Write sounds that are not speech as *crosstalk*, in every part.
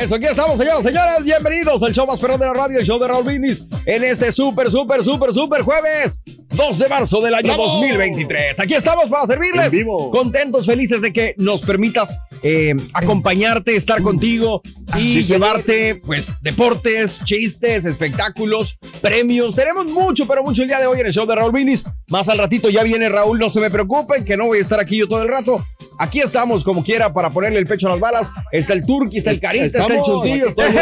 Eso, aquí estamos, señoras y señores. Bienvenidos al show más perrón de la radio, el show de Raúl Brindis, en este súper, súper, súper, súper jueves, 2 de marzo del año 2023. Aquí estamos para servirles. Vivo. Contentos, felices de que nos permitas eh, acompañarte, estar contigo y Sí, señor. llevarte, pues, deportes, chistes, espectáculos, premios. Tenemos mucho, pero mucho el día de hoy en el show de Raúl Brindis. Más al ratito ya viene Raúl, no se me preocupen, que no voy a estar aquí yo todo el rato. Aquí estamos, como quiera, para ponerle el pecho a las balas. Está el Turqui, está el Carita, está el Chuntillo, estamos.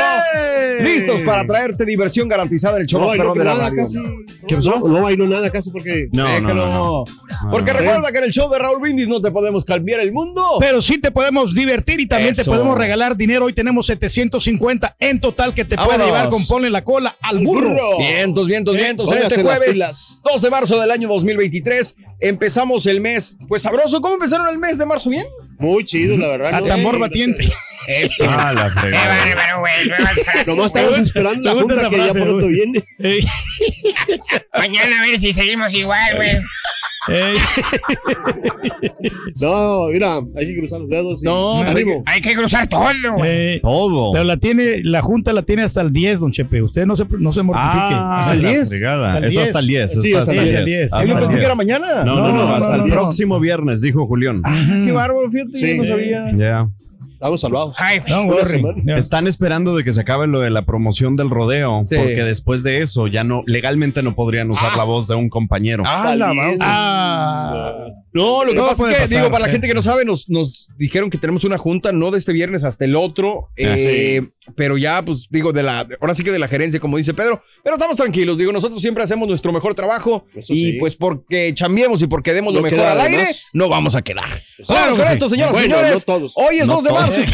Listos para traerte diversión garantizada en el show No perrón de la radio. casi. ¿Qué pasó? No, no nada casi porque. Déjalo. Porque no. recuerda que en el show de Raúl Brindis no te podemos cambiar el mundo. Pero sí te podemos divertir y también te podemos regalar dinero. Hoy tenemos 750 en total que te puede llevar con ponle la cola al burro. Vientos, vientos, vientos. En Póngase este las jueves, pilas. 2 de marzo del año 2023, empezamos el mes, pues sabroso. ¿Cómo empezaron el mes de marzo? ¿Bien? Muy chido, la verdad. A ¿no? tambor batiente. Eso. Ah, la fregada. Nomás estamos esperando la junta que ya pronto güey. viene. *laughs* Mañana a ver si seguimos igual, güey. *laughs* No, mira, hay que cruzar los dedos. y- No. Hay que cruzar todo. Eh, Todo. pero la tiene, la junta la tiene hasta el 10, don Chepe. Usted no se, no se mortifique. Ah, ¿Hasta el la 10? fregada. Hasta el Es 10. hasta el 10. Sí, hasta el 10. 10. Hasta Ay, yo el pensé que 10. era mañana. No, no, no, No, hasta no, el no. próximo viernes, dijo Julián. Qué bárbaro, fíjate, Sí. yo no sabía. Ya. Estamos salvados. Ay, güey. No, Una worry. semana. Ya. Están esperando de que se acabe lo de la promoción del rodeo, Sí. porque después de eso ya no, legalmente no podrían usar la voz de un compañero. Ah, la. Ah, No, lo que No, pasa es que, pasar, digo, para la gente que no sabe, nos, nos dijeron que tenemos una junta, no de este viernes hasta el otro, eh, pero ya, pues, digo, de la, ahora sí que de la gerencia, como dice Pedro, pero estamos tranquilos, digo, nosotros siempre hacemos nuestro mejor trabajo Eso y sí. pues porque chambiemos y porque demos lo mejor al aire, más. no vamos a quedar. Claro Vamos que con sí. esto, señoras y Bueno, señores. no todos. Hoy es No 2 de marzo. *laughs*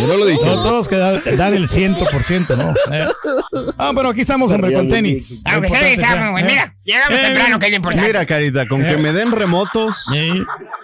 Yo no lo dije. no todos que dan, dan el 100%, ¿no? Eh. Ah, pero aquí estamos, hombre, con tenis. Estamos, güey. Mira, llegamos Eh, temprano, que es lo importante. Mira, Carita, con que me den remotos. Eh,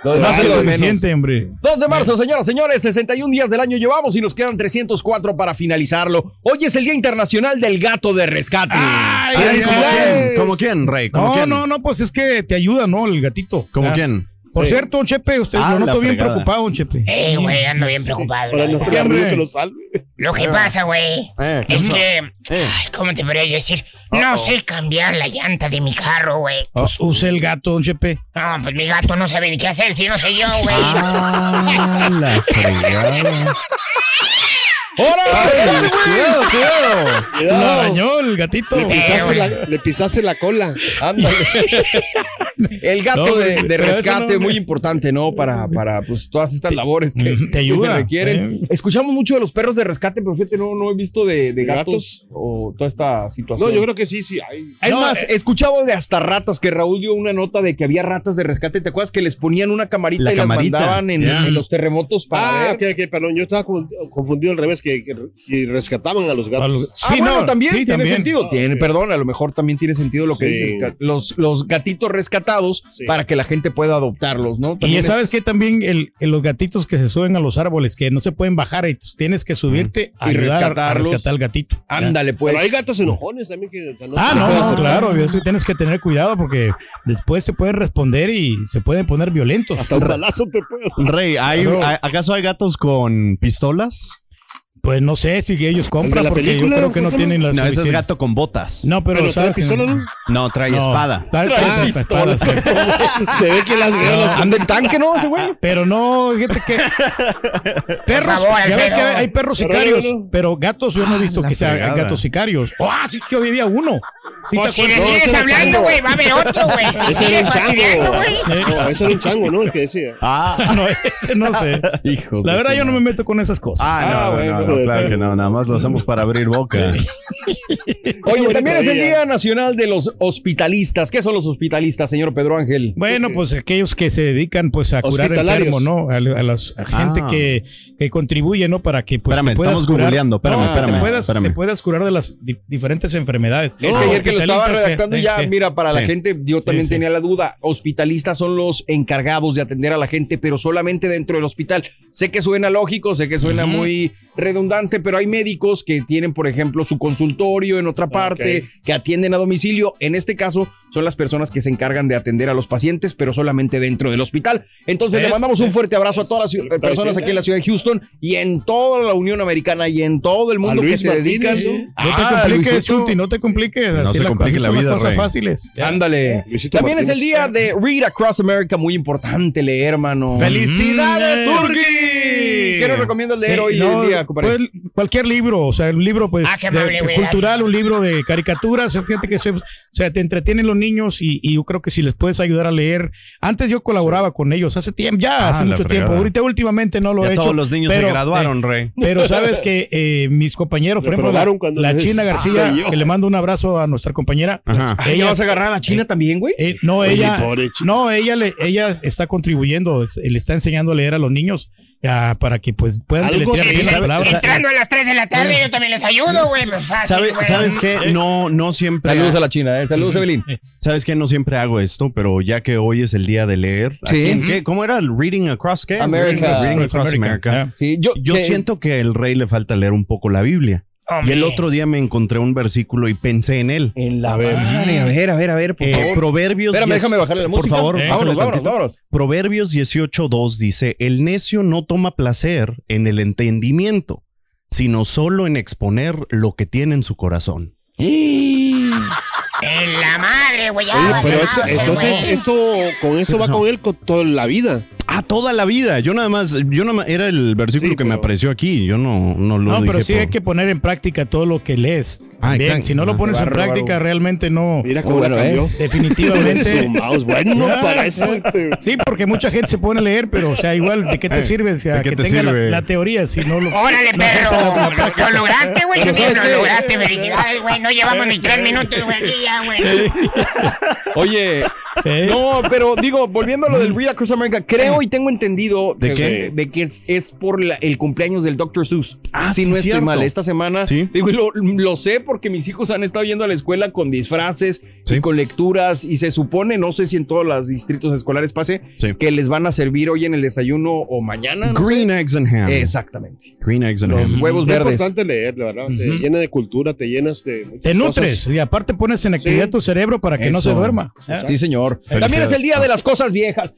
no es lo suficiente, hombre. 2 de marzo, señoras y señores, 61 días del año llevamos y nos quedan 304 para finalizarlo. Hoy es el Día Internacional del Gato de Rescate. Ay, ¿Como quién? ¿Como quién, Rey? ¿Como No, quién? no, no, pues es que te ayuda, ¿no? El gatito. ¿Como Ah. quién? Por Sí. cierto, don Chepe, usted Ah, lo noto bien preocupado, don Chepe. Eh, güey, ando bien preocupado. Para no que lo salve. Lo que pasa, güey, Eh, es que. Eh. Ay, ¿Cómo te podría yo decir? No sé cambiar la llanta de mi carro, güey. Pues use el gato, don Chepe. No, pues mi gato no sabe ni qué hacer, si no sé yo, güey. Ah, la fregada. *laughs* ¡Órale! Cuidado, cuidado. Lo Cuidado. dañó el gatito. Le pisaste, la, le pisaste la cola. Ándale. *laughs* El gato No, de, de rescate, no, muy importante, ¿no? Para, para pues, todas estas labores que, Te que ayuda, se requieren. eh. Escuchamos mucho de los perros de rescate, pero fíjate, no, no he visto de, de gatos, ¿Gatos? o toda esta situación. No, yo creo que sí, sí. Hay. Es No, más, eh. he escuchado de hasta ratas, que Raúl dio una nota de que había ratas de rescate. ¿Te acuerdas que les ponían una camarita La y camarita, las mandaban en, ya. en los terremotos para Ah, ver? ok, ok, perdón. Yo estaba con- confundido al revés, que, rescataban a los A gatos. los- Ah, Sí, bueno, no, también sí, tiene también. sentido. Tiene, perdón, a lo mejor también tiene sentido lo que Sí. dices. Los, los gatitos rescatados Sí. para que la gente pueda adoptarlos, ¿no? Y También ya sabes es- que también el, el- los gatitos que se suben a los árboles, que no se pueden bajar, y pues tienes que subirte a Y ayudar a- a rescatarlos. rescatar al gatito. Ándale, pues. Pero hay gatos enojones también que. o sea, Ah, no, no, claro, eso tienes que tener cuidado porque después se pueden responder y se pueden poner violentos. Hasta un balazo te puede. Rey, ¿hay- Claro. hay- ¿acaso hay gatos con pistolas? Pues no sé si ellos compran la porque película, yo creo que no ¿cómo se tienen la No, ese es gato con botas. No, pero, Pero trae ¿sabes que- pistola, ¿no? No, trae No, espada. trae- Trae trae pistola. espada. *laughs* Se ve que las veo. Anda en tanque, ¿no? Ese güey. Pero no, fíjate que perros, favor, ya ves que hay perros Pero sicarios, no, no. pero gatos yo no he visto la que sean gatos sicarios. Ah, sí que había uno. Sí, Pues te si le sigues hablando, güey, va a haber otro, güey. Si Ese era sigues un chango. güey. *laughs* No, ese era un chango, ¿no? El que decía. Ah, *laughs* No, ese no sé. Hijos. La verdad yo no me meto con esas cosas. ah, no, Ah, no, claro que no, nada más lo hacemos para abrir boca. *laughs* Oye, también es el día. Nacional de los Hospitalistas. ¿Qué son los hospitalistas, señor Pedro Ángel? Bueno, pues aquellos que se dedican pues a curar enfermos, ¿no? A, a las a gente Ah. que, que contribuye, ¿no? Para que pues Espérame, te puedas estamos curar. googleando, espérame, espérame, te puedas, espérame. te puedas curar de las di- diferentes enfermedades. Es que ayer que lo estaba eh, redactando eh, ya, sí. mira, para la gente, yo también sí. tenía la duda. Hospitalistas son los encargados de atender a la gente, pero solamente dentro del hospital. Sé que suena lógico, sé que suena muy redundante, pero hay médicos que tienen, por ejemplo, su consultorio en otra parte, que atienden a domicilio. En este caso, son las personas que se encargan de atender a los pacientes, pero solamente dentro del hospital. Entonces, le Es- mandamos un fuerte abrazo a todas las ciu- personas aquí en la ciudad de Houston y en toda la Unión Americana y en todo el mundo que se Martínez, dedican. ¿no? No te Ah, compliques. Chunti, no te compliques. No así se la- complique así la las vida, cosas fáciles. Ándale. Luisito También es el día de Read Across America, muy importante leer, mano. ¡Felicidades, Mm. Turki! ¿Qué nos recomiendas leer Eh, hoy no, en día, pues, cualquier libro, o sea, un libro pues Ah, de- cultural, un libro de caricaturas, fíjate que se, o sea, te entretienen los niños y, y yo creo que si les puedes ayudar a leer. Antes yo colaboraba con ellos hace tiempo, ya Ah, hace mucho fregada. tiempo. Ahorita últimamente no lo Ya he hecho. todos los niños pero, se graduaron, eh, Rey. pero sabes *laughs* que eh, mis compañeros, por ejemplo, la, la China García, Ah, yo. que le mando un abrazo a nuestra compañera. Ajá. ¿Ya vas a agarrar a la China también, güey? Eh, no, ella, no, ella le, ella está contribuyendo, le está enseñando a leer a los niños ah, para que pues puedan Algo deletrear que bien las sabe- palabras. Entrando a las 3 de la tarde, yo también les ayudo, güey. Pues fácil, ¿Sabe- güey. ¿Sabes qué? No, no siempre. Saludos a la China, ¿eh? Saludos, Evelyn. ¿Sabes qué? No siempre hago esto, pero ya que hoy es el día de leer. Sí. ¿Cómo era el Reading Across qué? America. Reading Across Across America. America. Sí, yo, Yo que- siento que al rey le falta leer un poco la Biblia. Y el otro día me encontré un versículo y pensé en él. En la madre, a ver, a ver, a ver, por Eh, favor. Proverbios. Espérame, déjame bajarle la Por música. favor, Eh, vámonos, vámonos, vámonos. Proverbios 18.2 dice, el necio no toma placer en el entendimiento, sino solo en exponer lo que tiene en su corazón. *laughs* En la madre, güey. pero eso- entonces esto con eso va con él con toda la vida. Ah, toda la vida. Yo nada más, yo nada más, era el versículo Sí, que me apareció aquí. Yo no, no lo No, pero sí por- hay que poner en práctica todo lo que lees. Ah, También, exacto. si no lo Ah, pones en práctica, realmente no. Mira cómo bueno, cambió. Definitivamente. *laughs* Su mouse, bueno, para eso. Sí, porque mucha gente se pone a leer, pero, o sea, igual, ¿de qué te sirve? O sea, ¿de qué que te tenga la, sirve? la teoría, si no lo. Órale, perro. ejerce la- la Lo, lograste, güey. Pero Sí, ¿sabes lo lograste. Felicidades, güey. No llevamos ni tres minutos, güey. Aquí ya, güey. *laughs* Oye, ¿Eh? no, pero digo, volviendo a lo del Read Across America, creo y tengo entendido ¿De que, qué? de que es, es por la- el cumpleaños del Dr. Seuss. Ah, si sí, no estoy cierto. mal, esta semana. Sí. Digo, lo, lo sé porque mis hijos han estado yendo a la escuela con disfraces Sí. y con lecturas y se supone, no sé si en todos los distritos escolares pase, Sí. que les van a servir hoy en el desayuno o mañana. no Green sé. eggs and ham. Exactamente. Green eggs and Los ham. huevos Es verdes. importante leer, la verdad. Te llena de cultura, te llenas de. Te nutres cosas. y aparte pones en actividad Sí. tu cerebro para que no se duerma. ¿eh? Sí, señor. También es el día de las cosas viejas.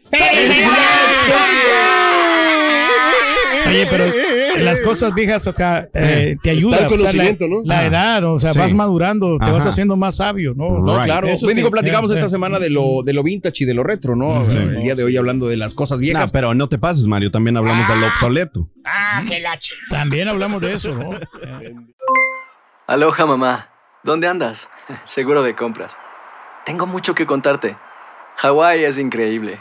*laughs* Oye, pero las cosas viejas, o sea, eh, te ayuda. el o sea, la, la Ah. edad, o sea, Sí. vas madurando, te Ajá. vas haciendo más sabio, ¿no? No, Right. claro. Eso Oye, digo, platicamos esta ya. semana de lo, de lo vintage y de lo retro, ¿no? Sí. El día de hoy hablando de las cosas Nah, viejas. pero no te pases, Mario. También hablamos del obsoleto. Ah, qué la ch... También hablamos de eso, ¿no? Eh, *laughs* Aloha mamá, ¿dónde andas? *laughs* Seguro de compras. Tengo mucho que contarte. Hawái es increíble.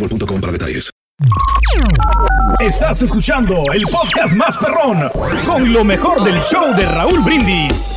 boostmobile.com para detalles. Estás escuchando el podcast más perrón con lo mejor del show de Raúl Brindis.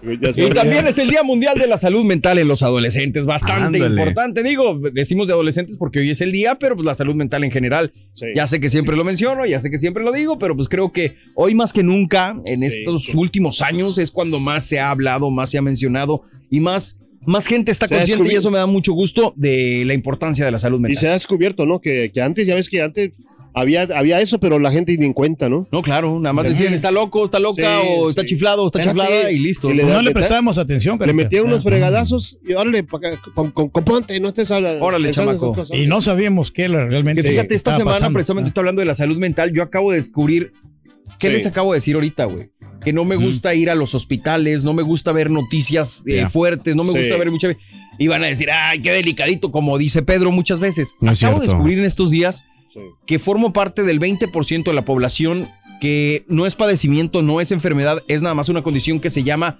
Y también es el Día Mundial de la Salud Mental en los adolescentes, bastante Ándale. importante. Digo, decimos de adolescentes porque hoy es el día, pero pues la salud mental en general. Sí. Ya sé que siempre lo menciono, ya sé que siempre lo digo, pero pues creo que hoy más que nunca, en Sí, estos sí. últimos años, es cuando más se ha hablado, más se ha mencionado y más, más gente está consciente y eso me da mucho gusto de la importancia de la salud Y mental. se ha descubierto, ¿no? Que, que antes, ya ves que antes había, había eso, pero la gente ni en cuenta, ¿no? No, claro, nada más decían, está loco, está loca, Sí, o está sí. chiflado, o está chiflada y listo. Y le No le le- prestábamos atención, Le carita. metían unos Ah. fregadazos y órale, componte, no estés hablando. Órale, chamaco. esas cosas. Y no sabíamos qué era realmente. Que fíjate, esta semana pasando. precisamente estoy hablando de la salud mental. Yo acabo de descubrir. ¿Qué Sí. les acabo de decir ahorita, güey? Que no me gusta ir a los hospitales, no me gusta ver noticias eh, fuertes, no me Sí. gusta ver muchas Y van a decir, ay, qué delicadito, como dice Pedro muchas veces. No acabo de descubrir en estos días Sí. que formo parte del 20% de la población que no es padecimiento, no es enfermedad, es nada más una condición que se llama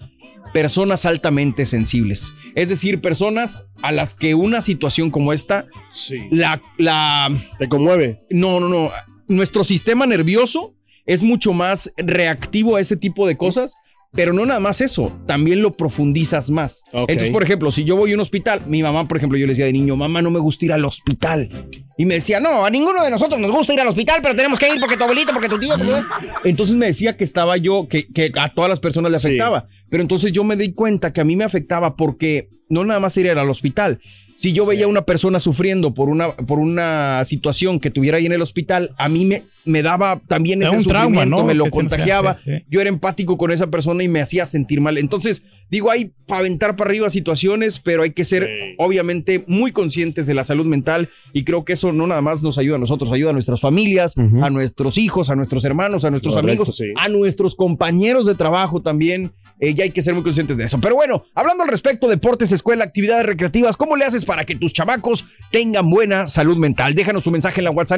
personas altamente sensibles. Es decir, personas a las que una situación como esta, Sí. la, la, Te conmueve. no, no, no. Nuestro sistema nervioso es mucho más reactivo a ese tipo de cosas, pero no nada más eso, también lo profundizas más. Entonces, por ejemplo, si yo voy a un hospital, mi mamá, por ejemplo, yo le decía de niño, mamá, no me gusta ir al hospital. Y me decía, no, a ninguno de nosotros nos gusta ir al hospital, pero tenemos que ir porque tu abuelito, porque tu tío. porque-". Entonces me decía que estaba yo, que, que a todas las personas le Sí. afectaba. Pero entonces yo me di cuenta que a mí me afectaba porque no nada más ir al hospital. Si yo veía a una persona sufriendo por una, por una situación que tuviera ahí en el hospital, a mí me, me daba también ese un trauma, ¿no? me lo Que contagiaba. sí. Yo era empático con esa persona y me hacía sentir mal. Entonces, digo, hay para aventar para arriba situaciones, pero hay que ser Sí. obviamente muy conscientes de la salud mental y creo que eso no nada más nos ayuda a nosotros, ayuda a nuestras familias, a nuestros hijos, a nuestros hermanos, a nuestros Correcto, amigos, sí. a nuestros compañeros de trabajo también. Eh, ya hay que ser muy conscientes de eso. Pero bueno, hablando al respecto, deportes, escuela, actividades recreativas, ¿cómo le haces para que tus chamacos tengan buena salud mental? Déjanos tu mensaje en la WhatsApp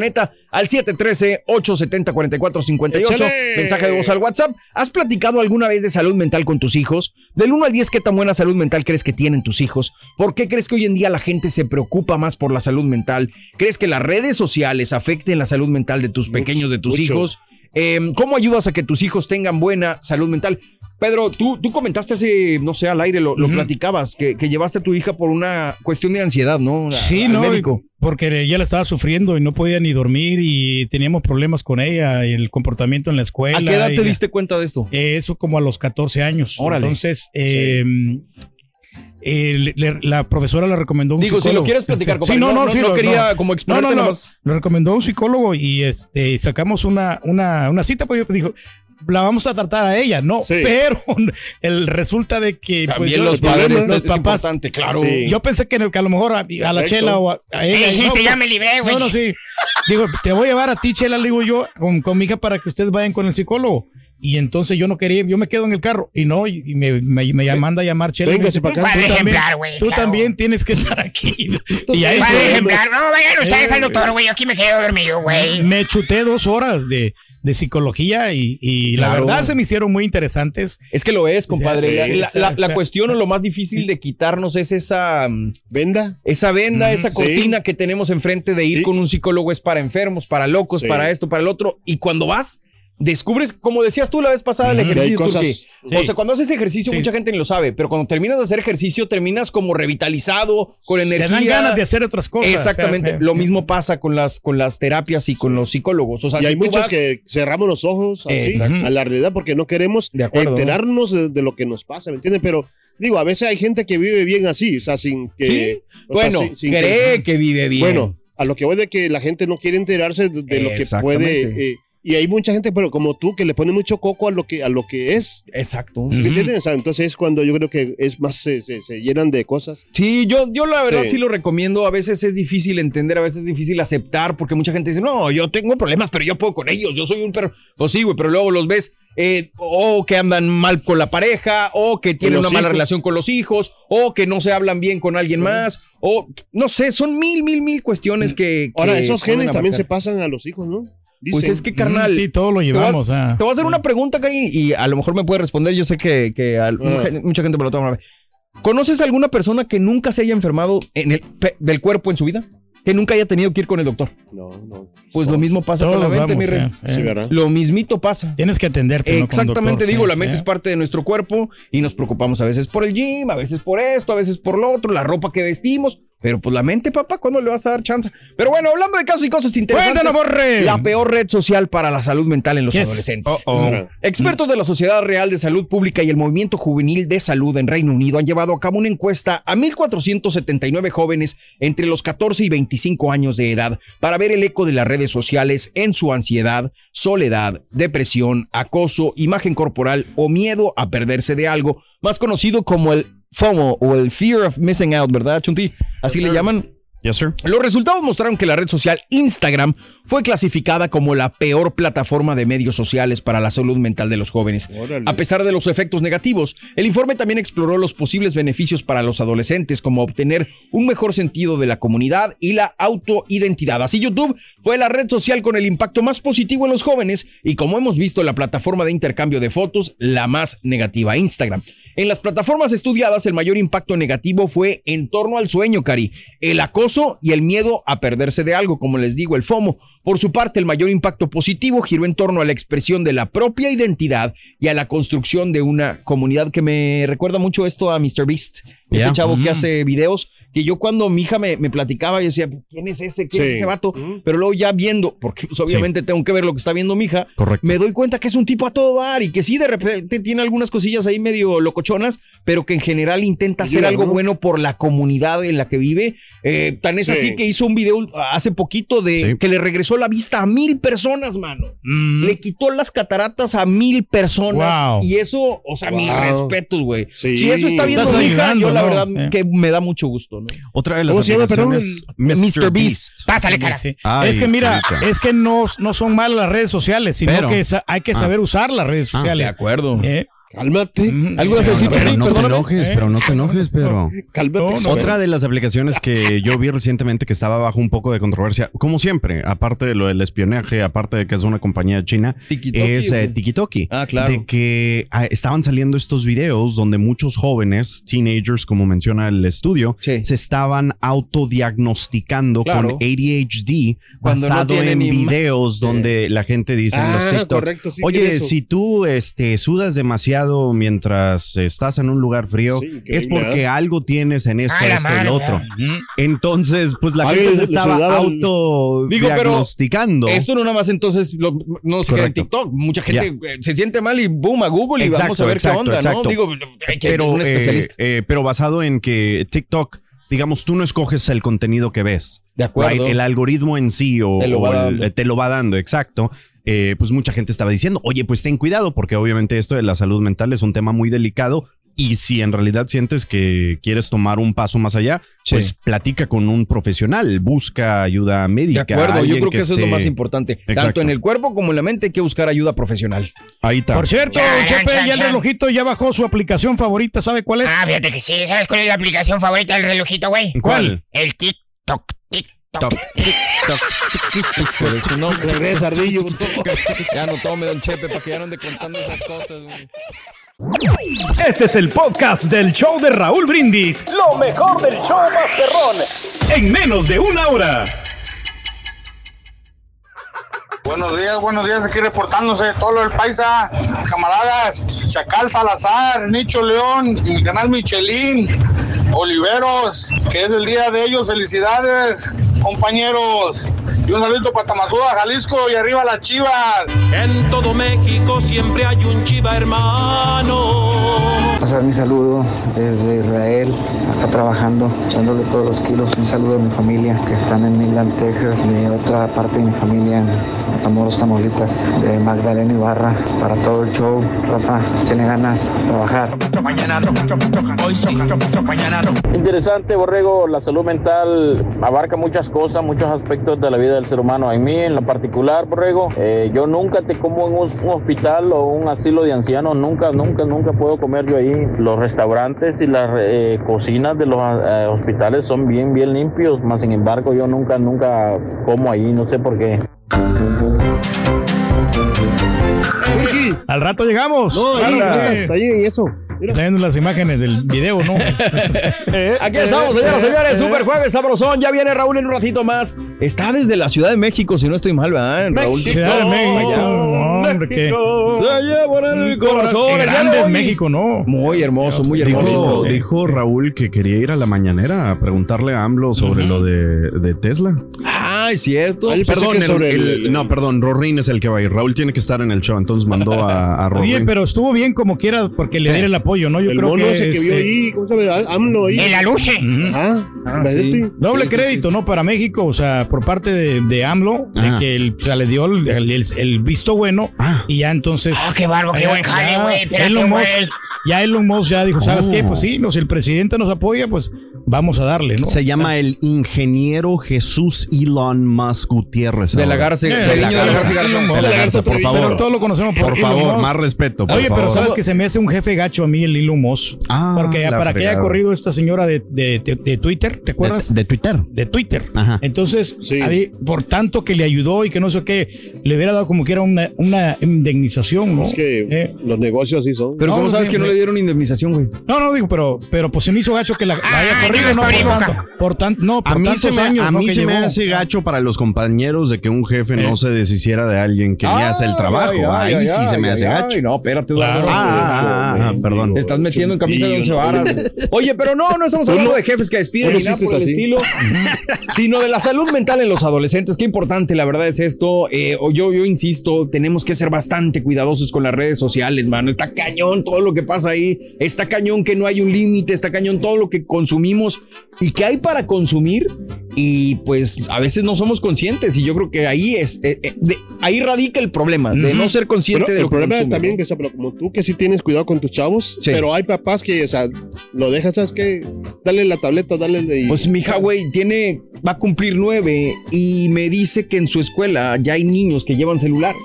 al 713-870-4458. ¡Échale! Mensaje de voz al WhatsApp. ¿Has platicado alguna vez de salud mental con tus hijos? Del 1 al 10, ¿qué tan buena salud mental crees que tienen tus hijos? ¿Por qué crees que hoy en día la gente se preocupa más por la salud mental? ¿Crees que las redes sociales afecten la salud mental de tus pequeños, de tus mucho. hijos? Eh, ¿Cómo ayudas a que tus hijos tengan buena salud mental? Pedro, tú, tú comentaste hace, no sé, al aire, lo, platicabas, que, que llevaste a tu hija por una cuestión de ansiedad, ¿no? A- Sí, no, médico. porque ella la estaba sufriendo y no podía ni dormir y teníamos problemas con ella y el comportamiento en la escuela. ¿A qué edad te diste cuenta de esto? Eh, Eso como a los 14 años. Órale. Entonces, eh, eh, le- le- la profesora le recomendó un Digo, si psicólogo. lo quieres platicar, Sí, no, no- no, no- sí, no lo- quería como exponerte no, no, no. nomás. Lo recomendó un psicólogo y este sacamos una, una, una cita, pues yo dijo, la vamos a tratar a ella, no, Sí. pero *laughs* el resulta de que pues, También yo- los padres, los es- papás, importante, claro. Sí. yo pensé que, que a lo mejor a, a la chela o a, a Me ella. dijiste, no, ya me libré, güey. no, no, sí. Digo, te voy a llevar a ti, Chela, le digo yo, con, con mi hija para que ustedes vayan con el psicólogo. Y entonces yo no quería, yo me quedo en el carro. Y no, y y me, me, me manda a llamar me Véngase dice, pa' acá. "Tú también- ejemplar, güey, Tú claro. también tienes que estar aquí. *laughs* y ahí ejemplar. No, vayan ustedes Eh, al doctor, güey. Yo aquí me quedo dormido, güey. me chuté dos horas de, de psicología y, y la verdad se me hicieron muy interesantes. Es que lo es, compadre. Sí, La- sí, la, sí, la- sí. la cuestión o lo más difícil de quitarnos es esa, mm, ¿Venda? esa venda, esa sí. cortina que tenemos enfrente de ir Sí. con un psicólogo es para enfermos, para locos, Sí. para esto, para el otro. Y cuando vas, descubres, como decías tú la vez pasada, el ejercicio. Cosas- Sí. O sea, cuando haces ejercicio, Sí. mucha gente ni lo sabe, pero cuando terminas de hacer ejercicio, terminas como revitalizado, con Te energía. dan ganas de hacer otras cosas. Exactamente. o sea, Lo mismo pasa con las, con las terapias y con los psicólogos. O sea, y si hay muchos vas- que cerramos los ojos así, a la realidad porque no queremos De acuerdo. enterarnos de, de lo que nos pasa, ¿me entiendes? Pero digo, a veces hay gente que vive bien así, o sea, sin que... Sí. o sea, Bueno, sin- sin cree que vive bien. Bueno, a lo que voy de que la gente no quiere enterarse de, de lo que puede... eh, Y hay mucha gente, pero como tú, que le pone mucho coco a lo que, a lo que es. Exacto. ¿Me entiendes? O sea, entonces es cuando yo creo que es más, se, se- se llenan de cosas. Sí, yo, yo la verdad sí. Sí. lo recomiendo. A veces es difícil entender, a veces es difícil aceptar, porque mucha gente dice, no, yo tengo problemas, pero yo puedo con ellos, yo soy un perro. Pues sí, güey, pero luego los ves eh, o que andan mal con la pareja, o que tienen una mala relación con los hijos, o que no se hablan bien con alguien más, o no sé, son mil, mil, mil cuestiones que... Ahora, que esos pueden genes también se pasan a los hijos, ¿no? Pues es que, carnal. Sí, todo lo te voy a- llevamos. ah. Te voy a hacer una pregunta, Cari, y a lo mejor me puede responder. Yo sé que, que al- mucha, mucha gente me lo toma. ¿Conoces alguna persona que nunca se haya enfermado en el, pe- del cuerpo en su vida? Que nunca haya tenido que ir con el doctor. No, no. Pues lo mismo pasa con la Todos mente, mi vamos, rey. eh, eh. Sí, ¿verdad? Lo mismito pasa. Tienes que atenderte. ¿no? con un Exactamente, doctor, digo, sí, la mente sí. es parte de nuestro cuerpo y nos preocupamos a veces por el gym, a veces por esto, a veces por lo otro, la ropa que vestimos. Pero pues la mente, papá, ¿cuándo le vas a dar chance? Pero bueno, hablando de casos y cosas interesantes. Cuéntanos. La peor red social para la salud mental en los Yes. adolescentes. Uh-oh. Expertos de la Sociedad Real de Salud Pública y el Movimiento Juvenil de Salud en Reino Unido han llevado a cabo una encuesta a 1.479 jóvenes entre los 14 y 25 años de edad para ver el eco de las redes sociales en su ansiedad, soledad, depresión, acoso, imagen corporal o miedo a perderse de algo, más conocido como el FOMO o el Fear of Missing Out, ¿verdad, Chunti? Así le llaman. Yes, sir. Los resultados mostraron que la red social Instagram fue clasificada como la peor plataforma de medios sociales para la salud mental de los jóvenes. Órale. A pesar de los efectos negativos, el informe también exploró los posibles beneficios para los adolescentes, como obtener un mejor sentido de la comunidad y la autoidentidad. Así YouTube fue la red social con el impacto más positivo en los jóvenes y como hemos visto la plataforma de intercambio de fotos, la más negativa, Instagram. En las plataformas estudiadas, el mayor impacto negativo fue en torno al sueño, Cari, el acoso y el miedo a perderse de algo, como les digo, el FOMO. Por su parte, el mayor impacto positivo giró en torno a la expresión de la propia identidad y a la construcción de una comunidad que me recuerda mucho esto a Mr. Beast, este Ya. chavo que Mm. hace videos, que yo cuando mi hija me, me platicaba, yo decía, ¿quién es ese? ¿Quién es Sí. ese vato? Pero luego ya viendo, porque pues, obviamente tengo que ver lo que está viendo mi hija, Correcto. me doy cuenta que es un tipo a todo dar y que sí, de repente tiene algunas cosillas ahí medio locochonas, pero que en general intenta hacer algo ¿no? bueno por la comunidad en la que vive. Eh, tan es Sí. así que hizo un video hace poquito de Sí. que le regresó la vista a mil personas, mano. Mm. Le quitó las cataratas a mil personas. Wow. Y eso, o sea, mis Wow. respetos, güey. Sí. Si eso está viendo mi hija, yo la verdad Eh. que me da mucho gusto, ¿no? Otra de las ¿Cómo se llama, perdón? aplicaciones, Mr. Beast. Pásale, cara. Sí. Ay, es que mira, carita. es que no, no son malas las redes sociales, sino Pero- que hay que Ah. saber usar las redes Ah, sociales. acuerdo. Eh, Cálmate. ¿Algo vas a decir, pero- no te enojes, Eh. pero no te enojes, pero... Cálmate. No, no, Otra de las aplicaciones que yo vi recientemente que estaba bajo un poco de controversia, como siempre, aparte de lo del espionaje, aparte de que es una compañía china, Tiki-toki, es eh, TikToki. Ah, claro. De que ah, estaban saliendo estos videos donde muchos jóvenes, teenagers, como menciona el estudio, Sí. se estaban autodiagnosticando Claro. con ADHD Cuando basado en videos donde la gente dice en los Ah, TikToks, correcto, sí, vi oye, si tú este, sudas demasiado mientras estás en un lugar frío, Sí, es porque ¿eh? algo tienes en esto, A la esto y lo otro. Entonces, pues la gente se estaba auto Digo, pero diagnosticando. Esto no nada más entonces lo- no se queda en Correcto. TikTok. Mucha gente eh, se siente mal y boom a Google y Exacto, vamos a ver exacto, qué onda, exacto. ¿no? Digo, hay que pero, un eh, especialista. eh, pero basado en que TikTok, digamos, tú no escoges el contenido que ves. de acuerdo. right? El algoritmo en sí o, Te lo va o el- dando. te lo va dando, exacto. Eh, pues mucha gente estaba diciendo, oye, pues ten cuidado, porque obviamente esto de la salud mental es un tema muy delicado. Y si en realidad sientes que quieres tomar un paso más allá, Sí. pues platica con un profesional, busca ayuda De médica. acuerdo, yo creo que, eso es lo más importante. Tanto en el cuerpo como en la mente hay que buscar ayuda profesional. Ahí está. Por cierto, Chepe, chan, ya el relojito ya bajó su aplicación favorita, ¿sabe cuál es? Ah, fíjate que sí. ¿Sabes cuál es la aplicación favorita del relojito, güey? ¿Cuál? El TikTok. TikTok. Top. Por eso no. Regresa, Ardillo. *laughs* Ya no tome, don Chepe, para que ya no ande contando esas cosas. güey. Este es el podcast del show de Raúl Brindis. Lo mejor del show Masterrón. En menos de una hora. Buenos días, buenos días, aquí reportándose todo lo del paisa, camaradas, Chacal Salazar, Nicho León y mi canal Michelin, Oliveros, que es el día de ellos, felicidades, compañeros. Y un saludo para Tamazúa, Jalisco y arriba las chivas. En todo México siempre hay un chiva hermano. Pasar mi saludo desde Israel, acá trabajando, echándole todos los kilos. Un saludo a mi familia que están en Midland, Texas, mi otra parte de mi familia en Matamoros, Tamaulipas, de Magdalena Ibarra, para todo el show. Raza, tiene ganas de trabajar. Interesante, Borrego. La salud mental abarca muchas cosas, muchos aspectos de la vida del ser humano. A mí, en lo particular, Borrego, eh, yo nunca te como en un hospital o un asilo de ancianos. Nunca, nunca, nunca puedo comer yo ahí. Los restaurantes y las eh, cocinas de los eh, hospitales son bien, bien limpios. Más sin embargo, yo nunca, nunca como ahí. No sé por qué. Al rato llegamos. No, ahí, ahí, eso. Está viendo las imágenes del video, ¿no? *laughs* Aquí estamos, señoras y señores. Super jueves sabrosón. Ya viene Raúl en un ratito más. Está desde la Ciudad de México, si no estoy mal, ¿verdad? Raúl. Ciudad de México. No, hombre, que. Se llevan en el corazón. Grande. México, ¿no? Muy hermoso, muy Dijo, hermoso. dijo Raúl que quería ir a la mañanera a preguntarle a AMLO sobre lo de, de Tesla. Ah, es cierto. Perdón, el- el- no, perdón, Rorín es el que va a ir. Raúl tiene que estar en el show, entonces mandó a, a Rorín. Oye, pero estuvo bien como quiera porque le diera el apoyo, ¿no? Yo El creo mono que. ese que vio es, eh, ahí, ¿cómo se llama? AMLO ahí. En la luce. Ah, imagínate. Doble Sí, sí, crédito, ¿no? Para México, o sea, por parte de, de AMLO, Ajá. de que él, o sea, le dio el, el- el visto bueno Ah. y ya entonces. Oh, qué barbo, qué ya- buen jale, ya güey. Ya Elon Musk ya dijo, ¿sabes Oh. qué? Pues sí, no, si el presidente nos apoya, pues vamos a darle, ¿no? Se llama el ingeniero Jesús Elon Musk Gutiérrez. De la. Garza. Eh, de la Garza, por Pero favor. todos lo conocemos por, Por Elon favor, Musk. más respeto, por Oye, pero sabes que se me hace un jefe gacho a mí el Elon Musk. Ah, porque para que haya corrido esta señora de, de- de- de Twitter, ¿te acuerdas? De, de Twitter. de Twitter. Ajá. Entonces, Sí. a mí, por tanto que le ayudó y que no sé qué, le hubiera dado como que era una, una indemnización, ¿no? Es que Eh, los negocios así son. Pero No, ¿cómo sabes sí, que no le dieron indemnización, güey? no, no digo, pero, pero pues se me hizo gacho que la, la haya Ay, corrido, no por tanto, por tanto, no, por A mí, se tantos me, años, a ¿no? mí que se me llevó. hace gacho para los compañeros de que un jefe no se deshiciera de alguien que le hace el trabajo. Ay, Ahí ay, sí se me ay, hace ay, gacho. No, espérate, Eduardo. Claro. Ah, ah, ah, perdón. Te estás metiendo en camisa de once varas. *laughs* Oye, pero no, no estamos hablando de jefes que despiden ni nada por el estilo, *laughs* sino de la salud mental en los adolescentes. Qué importante, la verdad es esto. Eh, o yo, yo insisto, tenemos que ser bastante cuidadosos con las redes sociales, mano. Está cañón todo lo que pasa ahí. Está cañón que no hay un límite. Está cañón todo lo que consumimos y que hay para consumir. Y pues a veces no somos conscientes. Y yo creo que ahí es, eh, eh, de- ahí radica el problema de no ser consciente Pero de el lo que problema consume, también, ¿no? que, o sea, pero como tú que sí tienes cuidado con tus chavos, Sí. pero hay papás que, o sea, lo dejas, ¿sabes qué? Dale la tableta, dale y- Pues mi hija, güey, tiene, va a cumplir nueve y me dice que en su escuela ya hay niños que llevan celulares.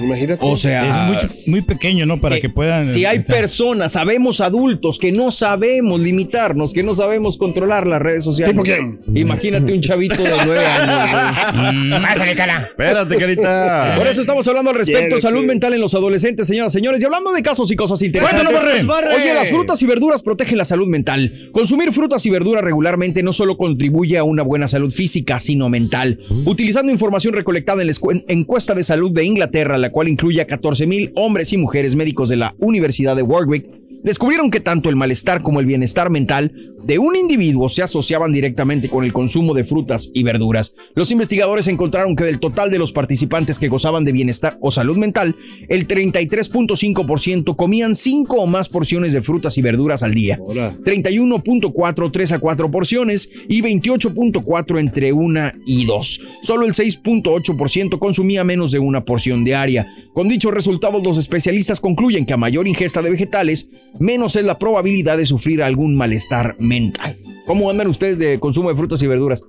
Imagínate. O sea, Es muy, muy pequeño, ¿no? Para eh, que puedan. si hay estar- personas, sabemos adultos que no sabemos limitarnos, que no sabemos controlar las redes sociales. ¿Tipo quién? Imagínate un chavito de nueve años. Pásale, cara. Espérate, carita. Por eso estamos hablando al respecto, Quiere salud que- mental en los adolescentes, señoras y señores. Y hablando de casos y cosas interesantes. Cuéntanos, Barre. Oye, las frutas y verduras protegen la salud mental. Consumir frutas y verduras regularmente no solo contribuye a una buena salud física, sino mental. Utilizando información recolectada en la encuesta de salud de Inglaterra, la cual incluye a 14 mil hombres y mujeres médicos de la Universidad de Warwick, descubrieron que tanto el malestar como el bienestar mental de un individuo se asociaban directamente con el consumo de frutas y verduras. Los investigadores encontraron que del total de los participantes que gozaban de bienestar o salud mental, el 33.5% comían 5 o más porciones de frutas y verduras al día. Ahora. 31.4 3 a 4 porciones y 28.4 entre una y dos. Solo el 6.8% consumía menos de una porción diaria. Con dichos resultados, los especialistas concluyen que a mayor ingesta de vegetales, menos es la probabilidad de sufrir algún malestar mental. ¿Cómo andan ustedes de consumo de frutas y verduras?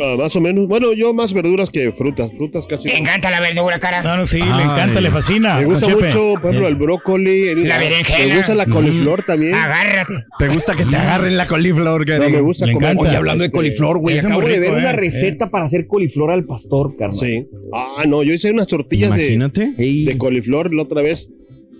Ah, más o menos. Bueno, yo más verduras que frutas. Frutas casi. Me encanta la verdura, cara. No, no, sí, le Ay. encanta, le fascina. Me gusta Chepe. mucho, por ejemplo, el brócoli. el- La berenjena. Me gusta la coliflor también. Agárrate. ¿Te gusta que te agarren la coliflor, No, me gusta Le comer. encanta. Oye, hablando de este, coliflor, güey, es acabo muy de rico, ver una eh, receta para hacer coliflor al pastor, carnal. Sí. Ah, no, yo hice unas tortillas de, Imagínate. De coliflor la otra vez.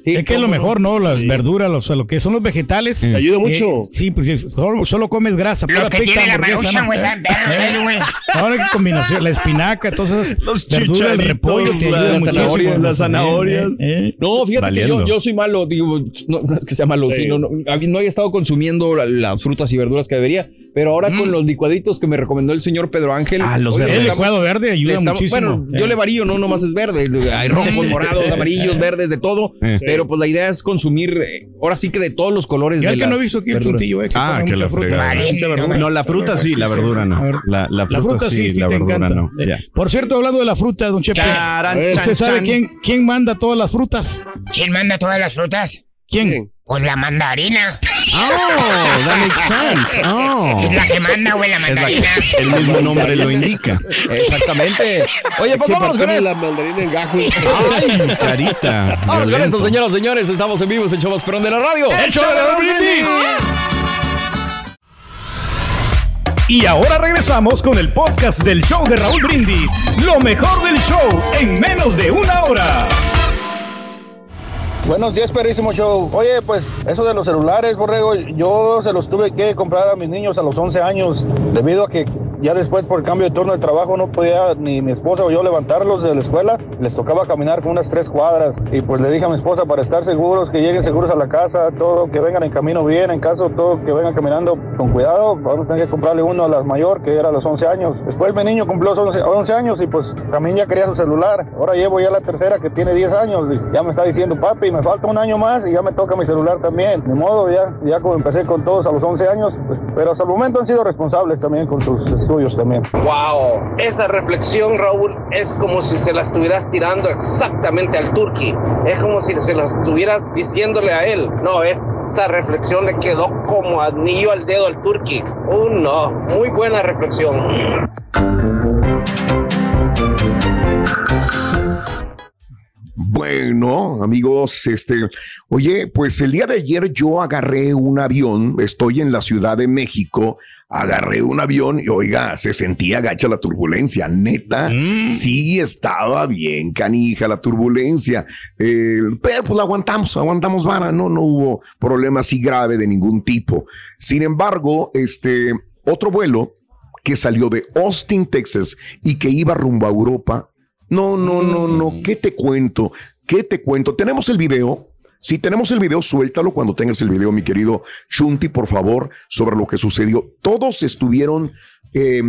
Sí, Es que es lo mejor, ¿no? Las verduras, los- lo que son los vegetales. Te ayuda eh, mucho. sí, pues sí, solo, solo comes grasa. Los que tienen la maruchan, ¿no? güey. Ahora qué combinación, la espinaca, todas esas *laughs* Los verduras, el repollo te las muchísimo. zanahorias, las zanahorias. Eh, eh. No, fíjate Valiendo. que yo, yo soy malo, digo, no, no es que sea malo, Sí. sino no, no he estado consumiendo la- las frutas y verduras que debería. Pero ahora con los licuaditos que me recomendó el señor Pedro Ángel. Ah, los oye, verdes. El licuado verde ayuda le estamos- muchísimo. Bueno, yo le varío, no nomás es verde. Hay rojos, morados, *laughs* amarillos, verdes, de todo. Eh. Pero pues la idea es consumir, eh, ahora sí que de todos los colores. Ya de el que no he visto aquí el chuntillo, eh, que Ah, que mucha la fruta. fregada. mucha verdura. No, la fruta sí, la verdura no. La, la La fruta sí, sí la te verdura encanta. no. Eh. Por cierto, hablando de la fruta, don Chepe, Charan, ¿usted chan, sabe chan. quién, quién manda todas las frutas? ¿Quién manda todas las frutas? ¿Quién? Pues la mandarina. Oh, that makes sense. Oh. *laughs* Es la que manda, güey, la Es la mandarina. el mismo nombre lo indica. Exactamente. Oye, pues vámonos *laughs* con esto. la mandarina en gajos. Ay, carita. Vámonos con esto, señoras y señores. Estamos en vivo, es el show más perrón de la radio. ¡El show de Raúl Brindis! Y ahora regresamos con el podcast del show de Raúl Brindis. Lo mejor del show en menos de una hora. Buenos días, perrísimo show. Oye, pues eso de los celulares, Borrego, yo se los tuve que comprar a mis niños a los 11 años, debido a que ya después por cambio de turno de trabajo no podía ni mi esposa o yo levantarlos de la escuela, les tocaba caminar con unas tres cuadras y pues le dije a mi esposa para estar seguros, que lleguen seguros a la casa, todo, que vengan en camino bien, en caso todo que vengan caminando con cuidado, vamos a tener que comprarle uno a la mayor que era a los 11 años. Después mi niño cumplió 11, 11 años y pues también ya quería su celular. Ahora llevo ya la tercera que tiene 10 años y ya me está diciendo, papi, me falta un año más y ya me toca mi celular también. De modo, ya, ya como empecé con todos a los 11 años, pues, pero hasta el momento han sido responsables también con sus estudios también. Wow, esa reflexión, Raúl, es como si se la estuvieras tirando exactamente al turqui. Es como si se la estuvieras diciéndole a él. No, esa reflexión le quedó como anillo al dedo al turqui. Uh, no, muy buena reflexión. Bueno, amigos, este, oye, pues el día de ayer yo agarré un avión, estoy en la Ciudad de México, agarré un avión y oiga, se sentía gacha la turbulencia, neta, sí estaba bien canija la turbulencia, eh, pero pues la aguantamos, aguantamos vara, no, no hubo problema así grave de ningún tipo. Sin embargo, este, otro vuelo que salió de Austin, Texas y que iba rumbo a Europa, no, no, no, no. ¿Qué te cuento? ¿Qué te cuento? Tenemos el video. Si tenemos el video, suéltalo cuando tengas el video, mi querido Chunti, por favor, sobre lo que sucedió. Todos estuvieron, eh,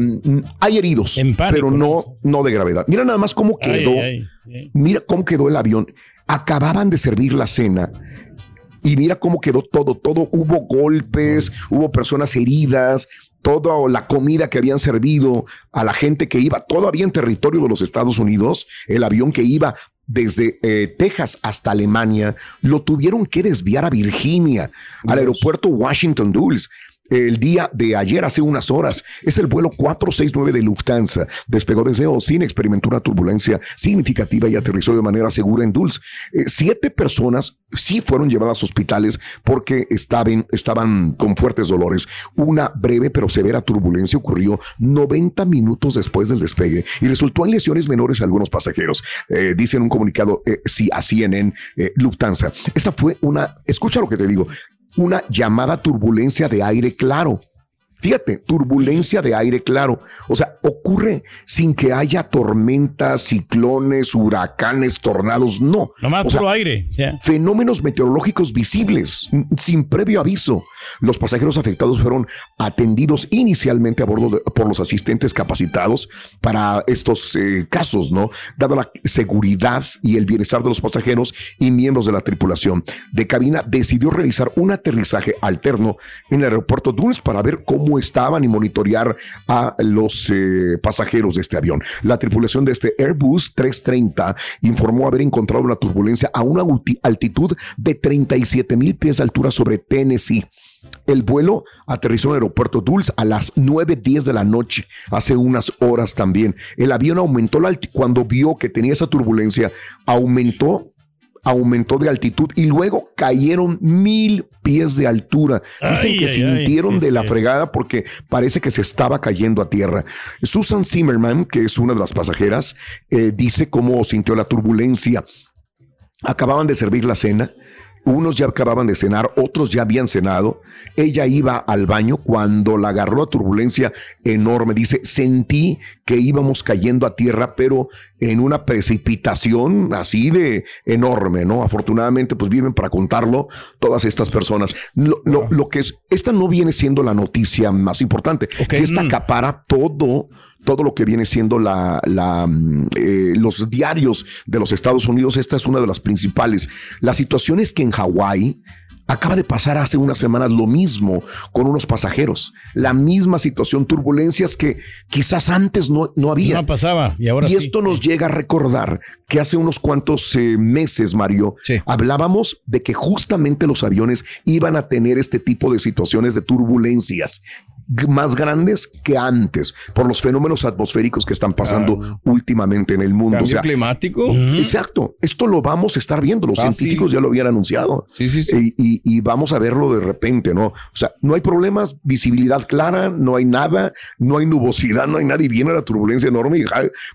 hay heridos, pero no, no de gravedad. Mira nada más cómo Ay, quedó. ay, ay. Mira cómo quedó el avión. Acababan de servir la cena. Y mira cómo quedó todo, todo, hubo golpes, hubo personas heridas, toda la comida que habían servido a la gente que iba todavía en territorio de los Estados Unidos, el avión que iba desde eh, Texas hasta Alemania, lo tuvieron que desviar a Virginia, al aeropuerto Washington Dulles. El día de ayer, hace unas horas, es el vuelo 469 de Lufthansa. Despegó desde Austin, experimentó una turbulencia significativa y aterrizó de manera segura en Dulles. Eh, siete personas sí fueron llevadas a hospitales porque estaban, con fuertes dolores. Una breve pero severa turbulencia ocurrió 90 minutos después del despegue y resultó en lesiones menores a algunos pasajeros. Eh, dice en un comunicado eh, sí, a eh, Lufthansa. Esta fue una, escucha lo que te digo, una llamada turbulencia de aire claro. Fíjate, turbulencia de aire claro. O sea, ocurre sin que haya tormentas, ciclones, huracanes, tornados. No. Nomás O sea, puro aire. Fenómenos meteorológicos visibles, sin previo aviso. Los pasajeros afectados fueron atendidos inicialmente a bordo por los asistentes capacitados para estos eh, casos, ¿no? Dado la seguridad y el bienestar de los pasajeros y miembros de la tripulación de cabina, decidió realizar un aterrizaje alterno en el aeropuerto Dulles para ver cómo estaban y monitorear a los eh, pasajeros de este avión. La tripulación de este Airbus 330 informó haber encontrado una turbulencia a una altitud de 37 mil pies de altura sobre Tennessee. El vuelo aterrizó en el aeropuerto Dulles a las 9.10 de la noche, hace unas horas también. El avión aumentó la cuando vio que tenía esa turbulencia, aumentó aumentó de altitud y luego cayeron mil pies de altura. Dicen Ay, que ay, sintieron ay, sí, de la fregada porque parece que se estaba cayendo a tierra. Susan Zimmerman, que es una de las pasajeras, eh, dice cómo sintió la turbulencia. Acababan de servir la cena. Unos ya acababan de cenar, otros ya habían cenado. Ella iba al baño cuando la agarró a turbulencia enorme. Dice, sentí que íbamos cayendo a tierra, pero en una precipitación así de enorme, ¿no? Afortunadamente, pues viven para contarlo todas estas personas. Lo, lo- lo que es, esta no viene siendo la noticia más importante, que esta mm. acapara todo, todo lo que viene siendo la, la, mm, eh, los diarios de los Estados Unidos. Esta es una de las principales. La situación es que en Hawái acaba de pasar hace unas semanas lo mismo con unos pasajeros. La misma situación, turbulencias que quizás antes no, no había. No pasaba y ahora y sí. esto nos llega a recordar que hace unos cuantos eh, meses, Mario, hablábamos de que justamente los aviones iban a tener este tipo de situaciones de turbulencias más grandes que antes por los fenómenos atmosféricos que están pasando últimamente en el mundo. Cambio climático. Exacto. Esto lo vamos a estar viendo. Los Ah, científicos sí. ya lo habían anunciado. Sí, sí, sí. Y, y- y vamos a verlo de repente, ¿no? O sea, no hay problemas, visibilidad clara, no hay nada, no hay nubosidad, no hay nada y viene la turbulencia enorme. y,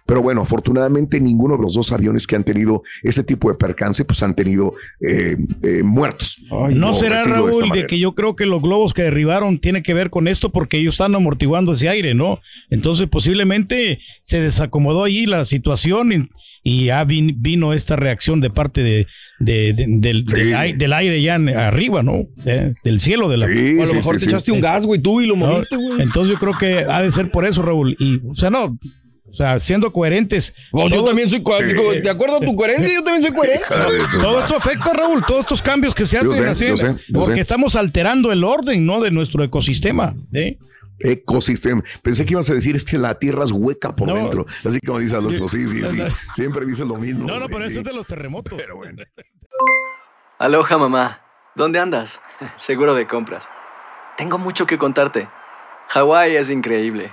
pero bueno, afortunadamente ninguno de los dos aviones que han tenido ese tipo de percance, pues han tenido eh, eh, muertos. no será de Raúl de, que yo creo que los globos que derribaron tiene que ver con esto porque ellos están amortiguando ese aire, ¿no? Entonces posiblemente se desacomodó ahí la situación y, y ya vin- vino esta reacción de parte de, de- de- del, del ai- del aire ya en- arriba, ¿no? De- del cielo de la. Sí, O a lo mejor te echaste un gas, güey, tú y lo moviste, güey. entonces yo creo que ha de ser por eso, Raúl. Y, o sea, no. O sea, siendo coherentes. Yo también soy coherente. Sí. De acuerdo a tu coherencia, yo también soy coherente. Todo esto afecta, Raúl, todos estos cambios que se hacen sé, así, yo sé, yo porque sé. estamos alterando el orden, ¿no? De nuestro ecosistema. ¿eh? Ecosistema. Pensé que ibas a decir es que la tierra es hueca por No. dentro. Así como dice Adolfo. Sí, sí, sí. *laughs* Siempre dice lo mismo. No, no, pero eso es de los terremotos. Pero bueno. Aloha mamá, ¿dónde andas? *laughs* Seguro de compras. Tengo mucho que contarte. Hawái es increíble.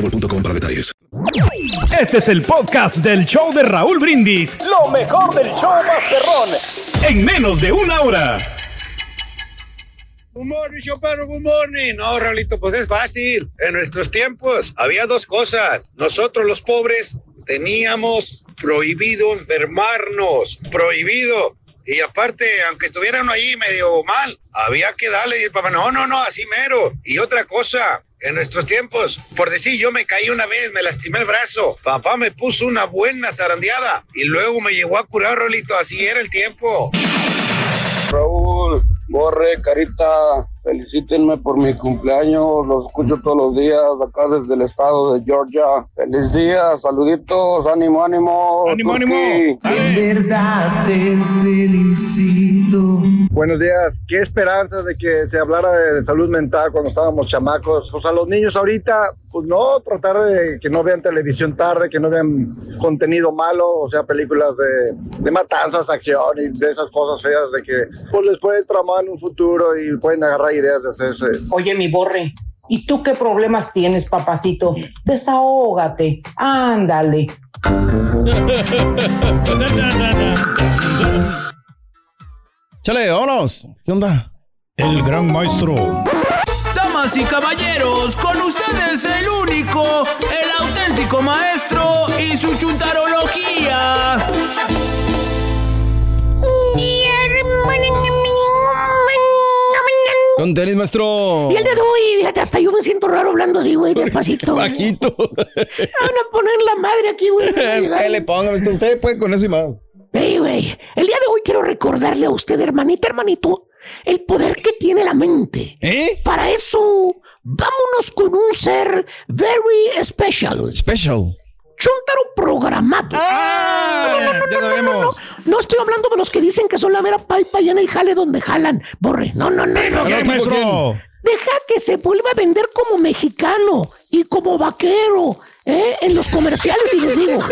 boostmobile.com para detalles. Este es el podcast del show de Raúl Brindis. Lo mejor del show Masterrón. En menos de una hora. Good morning, show perro, good morning. No, Raulito, pues es fácil. En nuestros tiempos había dos cosas. Nosotros los pobres teníamos prohibido enfermarnos, prohibido. Y aparte, aunque estuviera uno allí medio mal, había que darle y el papá, no, no, no, así mero. Y otra cosa, en nuestros tiempos, por decir, yo me caí una vez, me lastimé el brazo, papá me puso una buena zarandeada y luego me llegó a curar, Rolito, así era el tiempo. Raúl, Borre, Carita, felicítenme por mi cumpleaños, los escucho todos los días acá desde el estado de Georgia. Feliz día, saluditos, ánimo, ánimo. Ánimo, ánimo. verdad te felicito. Buenos días. Qué esperanza de que se hablara de salud mental cuando estábamos chamacos. Pues a los niños ahorita, pues no, tratar de que no vean televisión tarde, que no vean contenido malo, o sea, películas de, de matanzas, acción y de esas cosas feas de que pues les puede tramar en un futuro y pueden agarrar ideas de hacerse. Oye, mi borre, ¿y tú qué problemas tienes, papacito? Desahógate, ándale. *laughs* Chale, vámonos. ¿Qué onda? El gran maestro. Damas y caballeros, con ustedes el único, el auténtico maestro y su chuntarología. Con tenis, maestro. Y el de hoy, fíjate, hasta yo me siento raro hablando así, güey, despacito. Bajito. Van a poner la madre aquí, güey. *laughs* ¿Qué le ponga, maestro? Usted puede con eso y más. Ey, güey, el día de hoy quiero recordarle a usted, hermanita, hermanito, el poder que tiene la mente. ¿Eh? Para eso vámonos con un ser very special. Special. Chuntaro programado. Ah, no, no, no, no, no, no, sabemos. no, no estoy hablando de los que dicen que son la vera paipa llena y jale donde jalan. Borre, no, no, no, no. Deja que se vuelva a vender como mexicano y como vaquero, ¿eh? En los comerciales y les digo.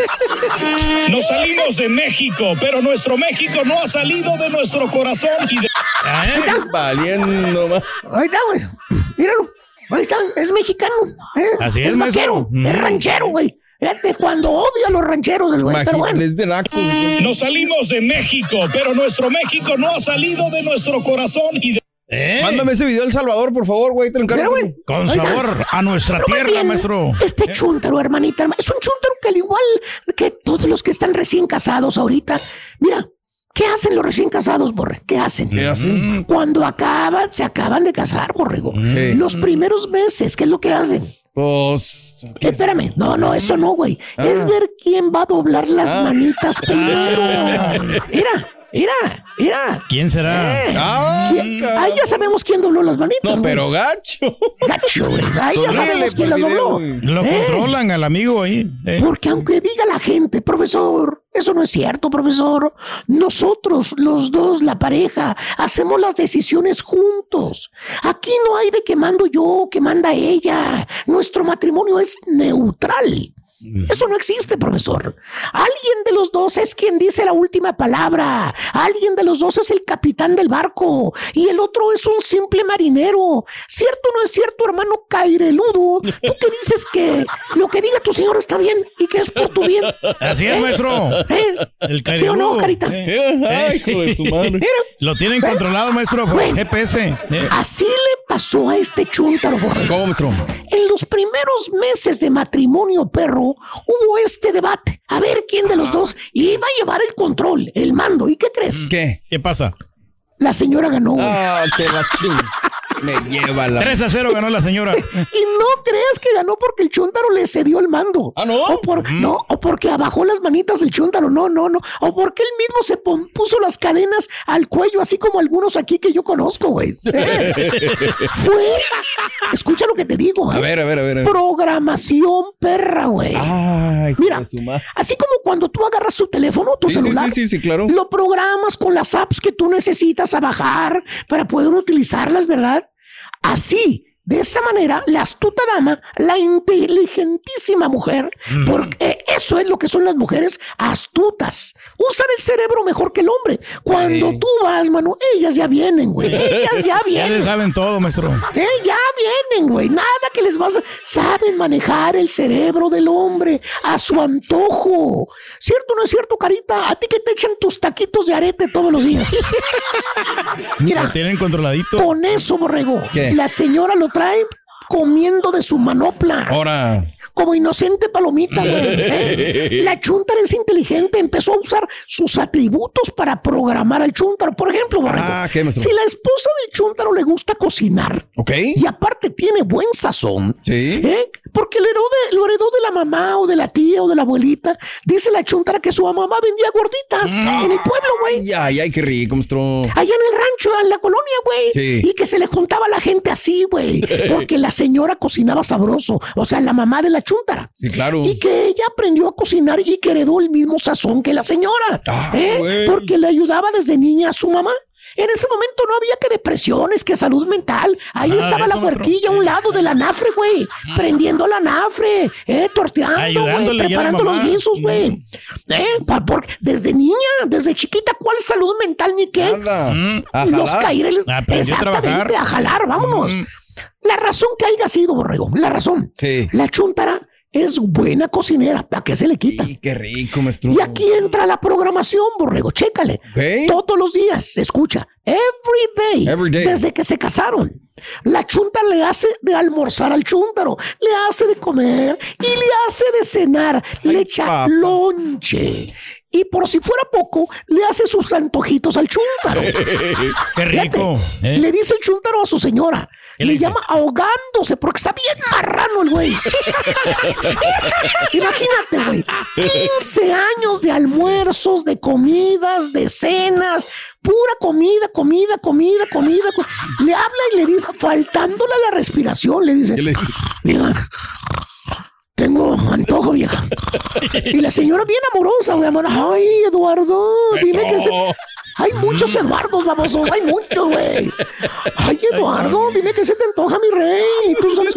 Nos salimos de México, pero nuestro México no ha salido de nuestro corazón y de... Valiendo más. Ahí está, güey. Míralo. Ahí está, es mexicano. ¿eh? Así es, es vaquero, maestro. es Mm. ranchero, güey. Fíjate, cuando odia a los rancheros el güey, pero bueno. Naco. Nos salimos de México, pero nuestro México no ha salido de nuestro corazón y de... ¿Eh? Mándame ese video El Salvador, por favor, güey. Te lo encargo. Güey. Con Oiga, sabor a nuestra tierra, bien, maestro. Este chúntaro, hermanita, herma- es un chúntaro que al igual que todos los que están recién casados ahorita, mira, ¿qué hacen los recién casados, Borre? ¿Qué hacen? ¿Qué hacen? Cuando acaban, se acaban de casar, Borrego. Los primeros meses, ¿qué es lo que hacen? Pues. Espérame, no, no, eso no, güey. Ah. Es ver quién va a doblar las Ah. manitas primero. *laughs* Mira, mira, mira. ¿Quién será? Eh, Ah, ya sabemos quién dobló las manitas. No, güey. pero gacho. Gacho, güey. Ahí ya sabemos quién las dobló. Lo Eh. controlan al amigo ahí. eh. Porque aunque diga la gente, profesor, eso no es cierto, profesor. Nosotros, los dos, la pareja, hacemos las decisiones juntos. Aquí no hay de que mando yo, que manda ella. Nuestro matrimonio es neutral. Eso no existe, profesor. Alguien de los dos es quien dice la última palabra. Alguien de los dos es el capitán del barco. Y el otro es un simple marinero. ¿Cierto o no es cierto, hermano Caireludo? Tú que dices que lo que diga tu señor está bien y que es por tu bien. Así es, ¿Eh? maestro. ¿Eh? El ¿Sí o no, carita? Eh. Ay, hijo de tu madre. Mira, Lo tienen controlado, maestro, por Bueno. GPS. eh. así le pasó a este chúntaro borrego. ¿Cómo, maestro? En los primeros meses de matrimonio, perro, hubo este debate. A ver quién de los dos iba a llevar el control, el mando. ¿Y qué crees? ¿Qué? ¿Qué pasa? La señora ganó. Ah, que la ching. Me lleva la. 3 a 0 ganó la señora. *laughs* Y no creas que ganó porque el chúntaro le cedió el mando. Ah, ¿no? O por, no, o porque abajó las manitas el chúntaro. No, no, no. O porque él mismo se pon- puso las cadenas al cuello, así como algunos aquí que yo conozco, güey. *laughs* Eh, Fue. *laughs* Escucha lo que te digo. A eh. ver, a ver, a ver. a ver. Programación perra, güey. Ay, Mira. Así como cuando tú agarras tu teléfono, tu Sí, sí, celular, sí, sí, sí, claro. lo programas con las apps que tú necesitas a bajar para poder utilizarlas, ¿verdad? Así, de esta manera, la astuta dama, la inteligentísima mujer, porque eso es lo que son las mujeres astutas, usan el cerebro mejor que el hombre. Cuando tú vas, mano, ellas ya vienen, güey. Ellas ya *laughs* vienen. saben todo, maestro. Eh, ya vienen, güey. Nada que les vas a... Saben manejar el cerebro del hombre a su antojo. ¿Cierto o no es cierto, Carita? A ti que te echan tus taquitos de arete todos los días. *laughs* Lo Mira, tienen controladito. con eso, borrego, ¿Qué? la señora lo trae comiendo de su manopla. Ahora. Como inocente palomita, güey. ¿eh? La *laughs* chuntara es inteligente, empezó a usar sus atributos para programar al chuntaro. Por ejemplo, borrego, Ah, si la esposa del chuntaro le gusta cocinar, y aparte tiene buen sazón. Sí. ¿eh? Porque lo heredó, de, lo heredó de la mamá o de la tía o de la abuelita. Dice la chuntara que su mamá vendía gorditas en el pueblo, güey. Ay, ay, ay, qué rico. Allá en el rancho, en la colonia, güey. Sí. Y que se le juntaba la gente así, güey. *laughs* Porque la señora cocinaba sabroso. O sea, la mamá de la chuntara. Sí, claro. Y que ella aprendió a cocinar y que heredó el mismo sazón que la señora. Ah, ¿eh? Porque le ayudaba desde niña a su mamá. En ese momento no había que depresiones, que salud mental. Ahí Nada de estaba la huerquilla a un lado de la nafre, güey. Prendiendo la nafre, eh, torteando, güey, preparando los guisos, güey. Eh, pa- por- desde niña, desde chiquita, ¿cuál salud mental ni qué? Nada. A los jalar. caireles. Aprendió a trabajar. Exactamente, a jalar, vámonos. Mm. La razón que haya sido, borrego, la razón. Sí. La chuntara es buena cocinera, ¿para qué se le quita? Y qué rico, maestro. Y aquí entra la programación, borrego, chécale. Todos los días, escucha, every day, Every day. desde que se casaron. La chunta le hace de almorzar al chúntaro, le hace de comer y le hace de cenar, le echa papá. lonche. Y por si fuera poco, le hace sus antojitos al chúntaro. *laughs* Qué rico. Fíjate, ¿eh? Le dice el chúntaro a su señora. ¿Qué Le le dice? llama ahogándose porque está bien marrano el güey. *laughs* Imagínate, güey. 15 años de almuerzos, de comidas, de cenas, pura comida, comida, comida, comida. co- Le habla y le dice, faltándole la respiración, le dice. Vieja, tengo antojo, vieja. Y la señora bien amorosa, güey, amor. Ay, Eduardo, dime que se... Hay muchos Eduardos, babosos, hay muchos, güey. Ay, Eduardo, dime que se te antoja, mi rey. Tú sabes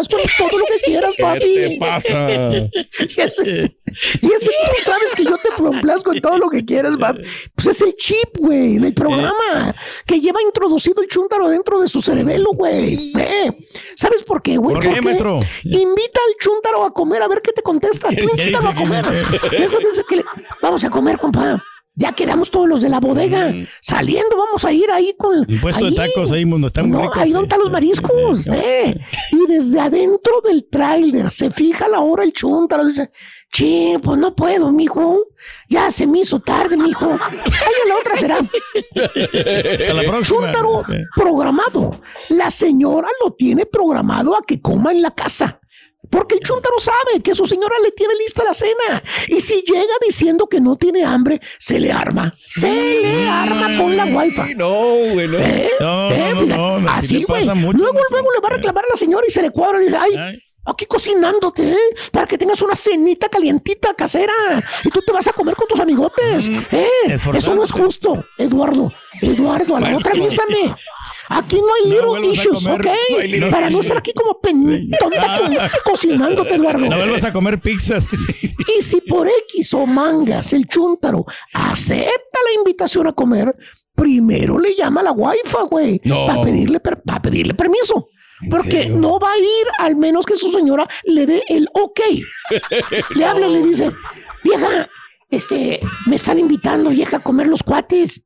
todo lo que quieras, papi. te pasa? *laughs* y ese, y ese tú sabes que yo te complazco en todo lo que quieras, papi. Pues es el chip, güey, del programa que lleva introducido el chúntaro dentro de su cerebelo, güey. Eh, ¿Sabes por qué, güey? ¿Por qué, Porque maestro? Invita al chúntaro a comer a ver qué te contesta. Tú ¿Qué invítalo a dice? comer. ¿Qué Esas veces que le... Vamos a comer, compa. Ya quedamos todos los de la bodega. Saliendo, vamos a ir ahí con. Un puesto de ahí. tacos ahí donde están muy No, ricos. ahí donde están los mariscos. eh. Y desde adentro del tráiler se fija la hora el chuntaro. Dice, che, pues no puedo, mijo. Ya se me hizo tarde, mijo. Ay, en la otra será. *laughs* La Sí. programado. La señora lo tiene programado a que coma en la casa. Porque el chúntaro sabe que su señora le tiene lista la cena. Y si llega diciendo que no tiene hambre, se le arma. Se le arma con la wifi. No, güey, no. ¿Eh? No, ¿Eh? no, Así, güey. Luego, luego le va a reclamar a la señora y se le cuadra y dice, ay, aquí cocinándote, ¿eh? Para que tengas una cenita calientita, casera. Y tú te vas a comer con tus amigotes. ¿eh? Eso no es justo. Eduardo, Eduardo, a la otra avísame. Aquí no hay little issues, comer. ¿ok? No hay little Para no estar aquí como pen- tonta co- cocinándote, Eduardo. No vuelvas a comer pizza. Y si por X o mangas el chúntaro acepta la invitación a comer, primero le llama a la wifi, güey, No. para pedirle, per- pa' pedirle permiso. Porque serio? no va a ir al menos que su señora le dé el ok. *laughs* Le habla y le dice, vieja, este, me están invitando, vieja, a comer los cuates.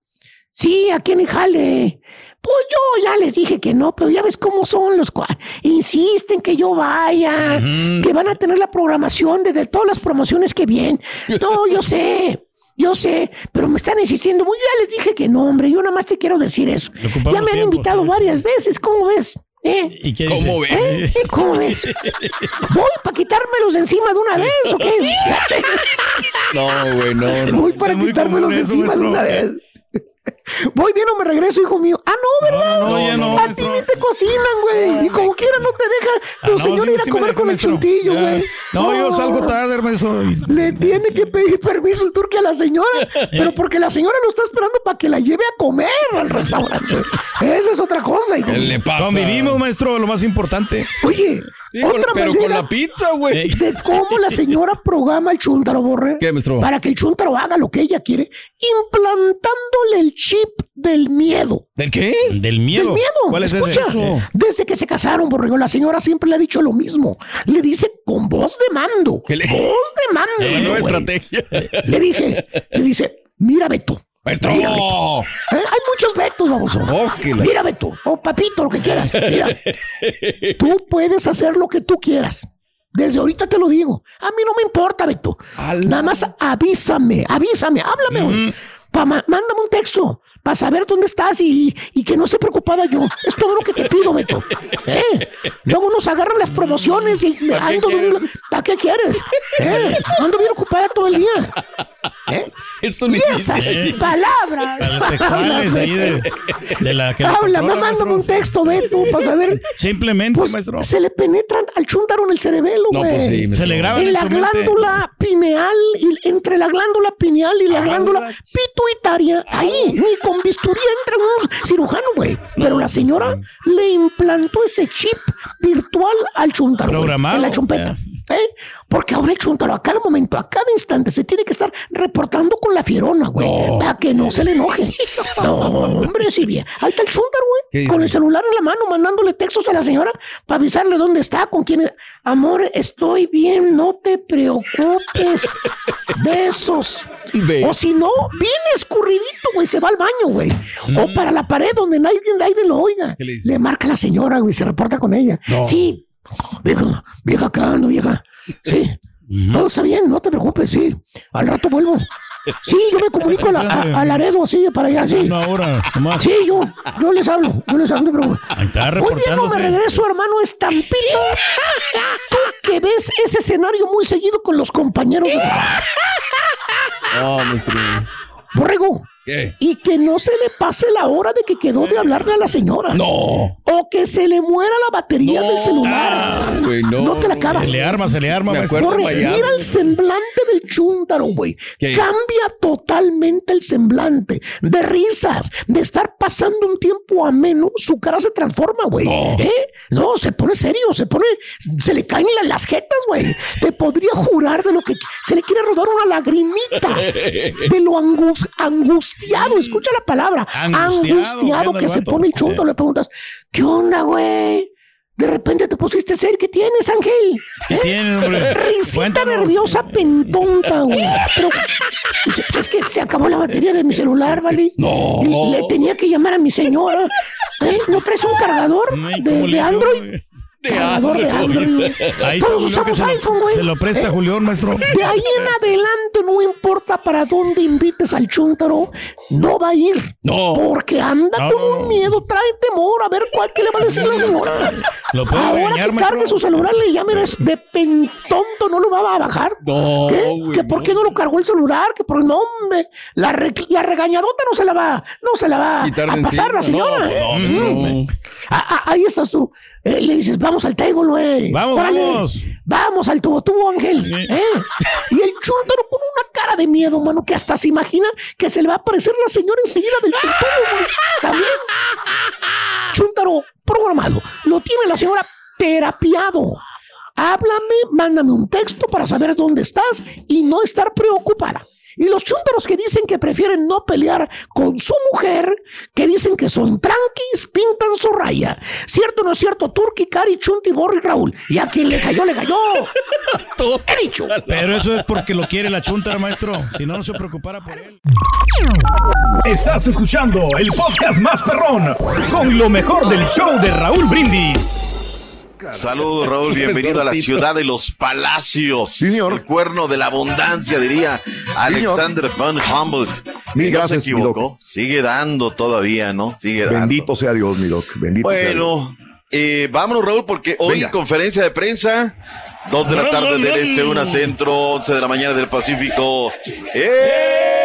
Sí, aquí en el jale. Pues yo ya les dije que no, pero ya ves cómo son los cuates. Insisten que yo vaya, que van a tener la programación de, de todas las promociones que vienen. No, yo sé. Yo sé, pero me están insistiendo. Muy ya les dije que no, hombre. Yo nada más te quiero decir eso. Ya me han tiempo, invitado sí. varias veces. ¿Cómo ves? ¿Eh? ¿Y qué ¿Cómo dice? ves? ¿Eh? ¿Cómo ves? ¿Voy para quitármelos de encima de una vez o qué? *laughs* No, güey, no. no. Voy para quitármelos encima de una vez. Voy bien o me regreso, hijo mío. Ah, no, ¿verdad? No, no, ya no, A ti ni te cocinan, güey. Y como quiera no te deja Ah, tu no, señor sí, ir a sí comer con el chuntillo, güey. No, yo salgo tarde, hermano. Le tiene que pedir permiso el turque a la señora, pero porque la señora lo está esperando para que la lleve a comer al restaurante. Esa es otra cosa, hijo. ¿Qué le pasa? Convivimos, maestro, lo más importante. Oye, Sí, otra pero con manera la pizza, güey. de cómo la señora *laughs* programa el chúntaro, borre. ¿Qué, maestro? Para que el chúntaro haga lo que ella quiere, implantándole el chip del miedo. ¿Del qué? Del miedo. Del miedo. ¿Cuál es Escucha, ese? Desde que se casaron, Borrego, la señora siempre le ha dicho lo mismo. Le dice con voz de mando. ¿Qué le- Voz de mando. La nueva estrategia. Le dije, le dice, mira Beto. Maestro. Mira, Beto. ¿Eh? Hay muchos Betos, baboso. Oh, que la- Mira Beto, o papito, lo que quieras. Mira, tú puedes hacer lo que tú quieras. Desde ahorita te lo digo. A mí no me importa, Beto. Nada más avísame, avísame, háblame, güey. Pa- ma- mándame un texto para saber dónde estás y, y que no esté preocupada yo. Es todo lo que te pido, Beto. ¿Eh? Luego nos agarran las promociones y me ¿Para qué ando ¿Para qué quieres? ¿Eh? Ando bien ocupada todo el día. ¿Eh? Eso no Y esas ahí. palabras. Ahí de, de la que la Háblame, controla, mándame un texto, Beto, para saber. Simplemente, Pues, maestro. se le penetran al chúntaro en el cerebelo, No, güey. pues sí, Se le graba en en la glándula pineal, y entre la glándula pineal y la glándula pituitaria, ahí, ni con bisturí entra un cirujano, güey. Pero la señora le implantó ese chip virtual al chúntaro, güey, Programado, en la chumpeta. ¿Eh? Porque ahora el chúntaro a cada momento, a cada instante, se tiene que estar reportando con la fierona, güey, para que no se le enoje. *laughs* No, hombre, sí bien. Ahí está el chúntaro, ¿Qué güey, con el celular en la mano, mandándole textos a la señora para avisarle dónde está, con quién es. Amor, estoy bien, no te preocupes. *laughs* Besos. ¿Ves? O si no, bien escurridito, güey, se va al baño, güey. O para la pared donde nadie, nadie lo oiga. ¿Qué le? Le marca la señora, güey, se reporta con ella. No. Sí, vieja, vieja, acá ando, vieja. Sí, todo está bien, no te preocupes, sí. Al rato vuelvo. Sí, yo me comunico a, la- a- a Laredo, para allá, sí. Una hora, nomás. Sí, yo, yo les hablo, yo les hablo, pero... Ahí está no me regreso, hermano Estampito. Tú que ves ese escenario muy seguido con los compañeros de trabajo. No, maestro. Borrego, ¿Qué? y que no se le pase la hora de que quedó de hablarle a la señora. No. o que se le muera la batería del celular. Ah, güey, no. te la acabas. Se le arma, se le arma, Me acuerdo Miami. mira el semblante del chúntaro, güey. ¿Qué? Cambia totalmente el semblante. De risas, de estar pasando un tiempo ameno, su cara se transforma, güey. ¿Eh? No, se pone serio, se pone, se le caen la- las jetas, güey. Te podría jurar de lo que se le quiere rodar una lagrimita. *laughs* De lo angus- angustiado, escucha la palabra. Angustiado, Angustiado, que se pone el chúntaro. Le preguntas, ¿qué onda, güey? De repente te pusiste ser, ¿qué tienes, Ángel? ¿Qué tiene, hombre? Risita Cuéntanos. nerviosa pentonta, güey. Pero pues es que se acabó la batería de mi celular, ¿vale? No. Le tenía que llamar a mi señora. ¿Eh? ¿No traes un cargador de, ¿cómo de le hizo, Android? güey? cargador de Android. Ahí Todos usamos iPhone, güey. se lo presta ¿Eh? Julián, maestro. De ahí en adelante, no importa para dónde invites al chúntaro, no va a ir. No. Porque anda No, con no, un no. miedo, trae temor, a ver cuál qué le va a decir la señora. Lo puede Ahora que cargue maestro. su celular, le llame eres de pentonto, no lo va a bajar. No, ¿Qué? ¿Que por qué no lo cargó el celular? Que por no, hombre, la, re- la regañadota no se la va, no se la va Quitar a pasar la señora. no, no, Mm. no. Ah, ah, ahí estás tú. Eh, le dices, vamos al table, güey. Vamos, Órale. vamos. Vamos al tubo tubo, Ángel. ¿eh? Y el chúntaro con una cara de miedo, mano, que hasta se imagina que se le va a aparecer la señora enseguida del güey. También. Chúntaro programado. Lo tiene la señora terapiado. Háblame, mándame un texto para saber dónde estás y no estar preocupada. Y los chúntaros que dicen que prefieren no pelear con su mujer, que dicen que son tranquis, pintan su raya. ¿Cierto o no es cierto? Turki, Cari, Chunti, Borri, Raúl. Y a quien le cayó, le cayó. *laughs* He dicho. Pero eso es porque lo quiere la chunta, maestro. Si no, no se preocupara por él. Estás escuchando el podcast más perrón con lo mejor del show de Raúl Brindis. Saludos, Raúl. *laughs* Bienvenido a la ciudad de los palacios. Sí, señor. El cuerno de la abundancia, diría Alexander von Humboldt. Mil Y no gracias, se equivocó. Sigue dando todavía, ¿no? Sigue dando. Bendito sea Dios, mi doc. Bendito sea Dios. Bueno, eh, vámonos, Raúl, porque hoy Venga. conferencia de prensa. Dos de la tarde del este, una centro, once de la mañana del Pacífico. ¡En vivo!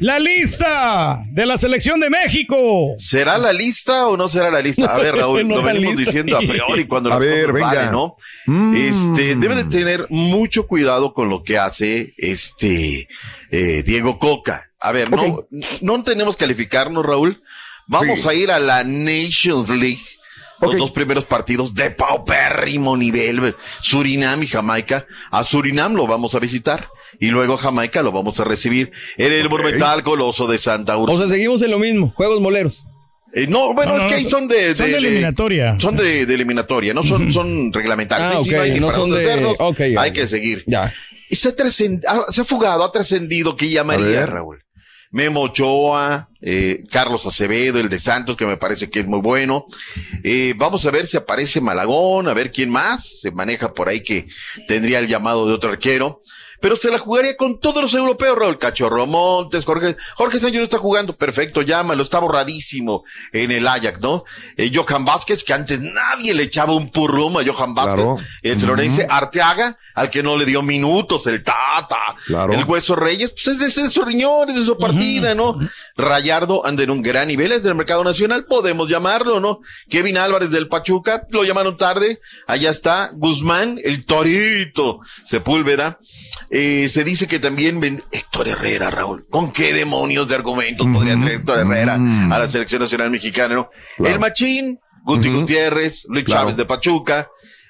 La lista de la selección de México. ¿Será la lista o no será la lista? A ver, *laughs* Raúl, No lo venimos lista. diciendo a priori cuando A las ver, cosas venga. valen, ¿no? Mm. Este, debe de tener mucho cuidado con lo que hace este eh, Diego Coca. A ver, no, no tenemos que calificarnos, Raúl. Vamos Sí. a ir a la Nations League. Los dos primeros partidos de paupérrimo nivel, Surinam y Jamaica. A Surinam lo vamos a visitar y luego Jamaica lo vamos a recibir en el Ok. Monumental Coloso de Santa O sea, seguimos en lo mismo. Juegos moleros. Eh, no, bueno, No, es que no, ahí son de, son de eliminatoria. Son de, de eliminatoria, no son, son reglamentarios. Ah, sí hay no para son de- hay que seguir. Ya. Y se ha, se ha fugado, ha trascendido que llamaría. Raúl. Memo Ochoa, eh, Carlos Acevedo, el de Santos, que me parece que es muy bueno. Eh, vamos a ver si aparece Malagón, a ver quién más se maneja por ahí que tendría el llamado de otro arquero. Pero se la jugaría con todos los europeos, Raúl. Cachorro Montes, Jorge, Jorge Sánchez no está jugando. Perfecto, llámalo, está borradísimo en el Ajax, ¿no? Eh, Johan Vázquez, que antes nadie le echaba un purrum a Johan Vázquez. Claro. El Florense Arteaga, al que no le dio minutos, el Tata. Claro. El Hueso Reyes, pues es de, de su riñón, es de su partida, ¿no? Rayardo anda en un gran nivel, es del mercado nacional, podemos llamarlo, ¿no? Kevin Álvarez del Pachuca, lo llamaron tarde, allá está. Guzmán, el Torito, Sepúlveda. Eh, se dice que también ven- Héctor Herrera, Raúl. ¿Con qué demonios de argumentos podría traer Héctor Herrera a la selección nacional mexicana, no? Claro. El Machín, Guti. Gutiérrez, Luis Claro. Chávez de Pachuca,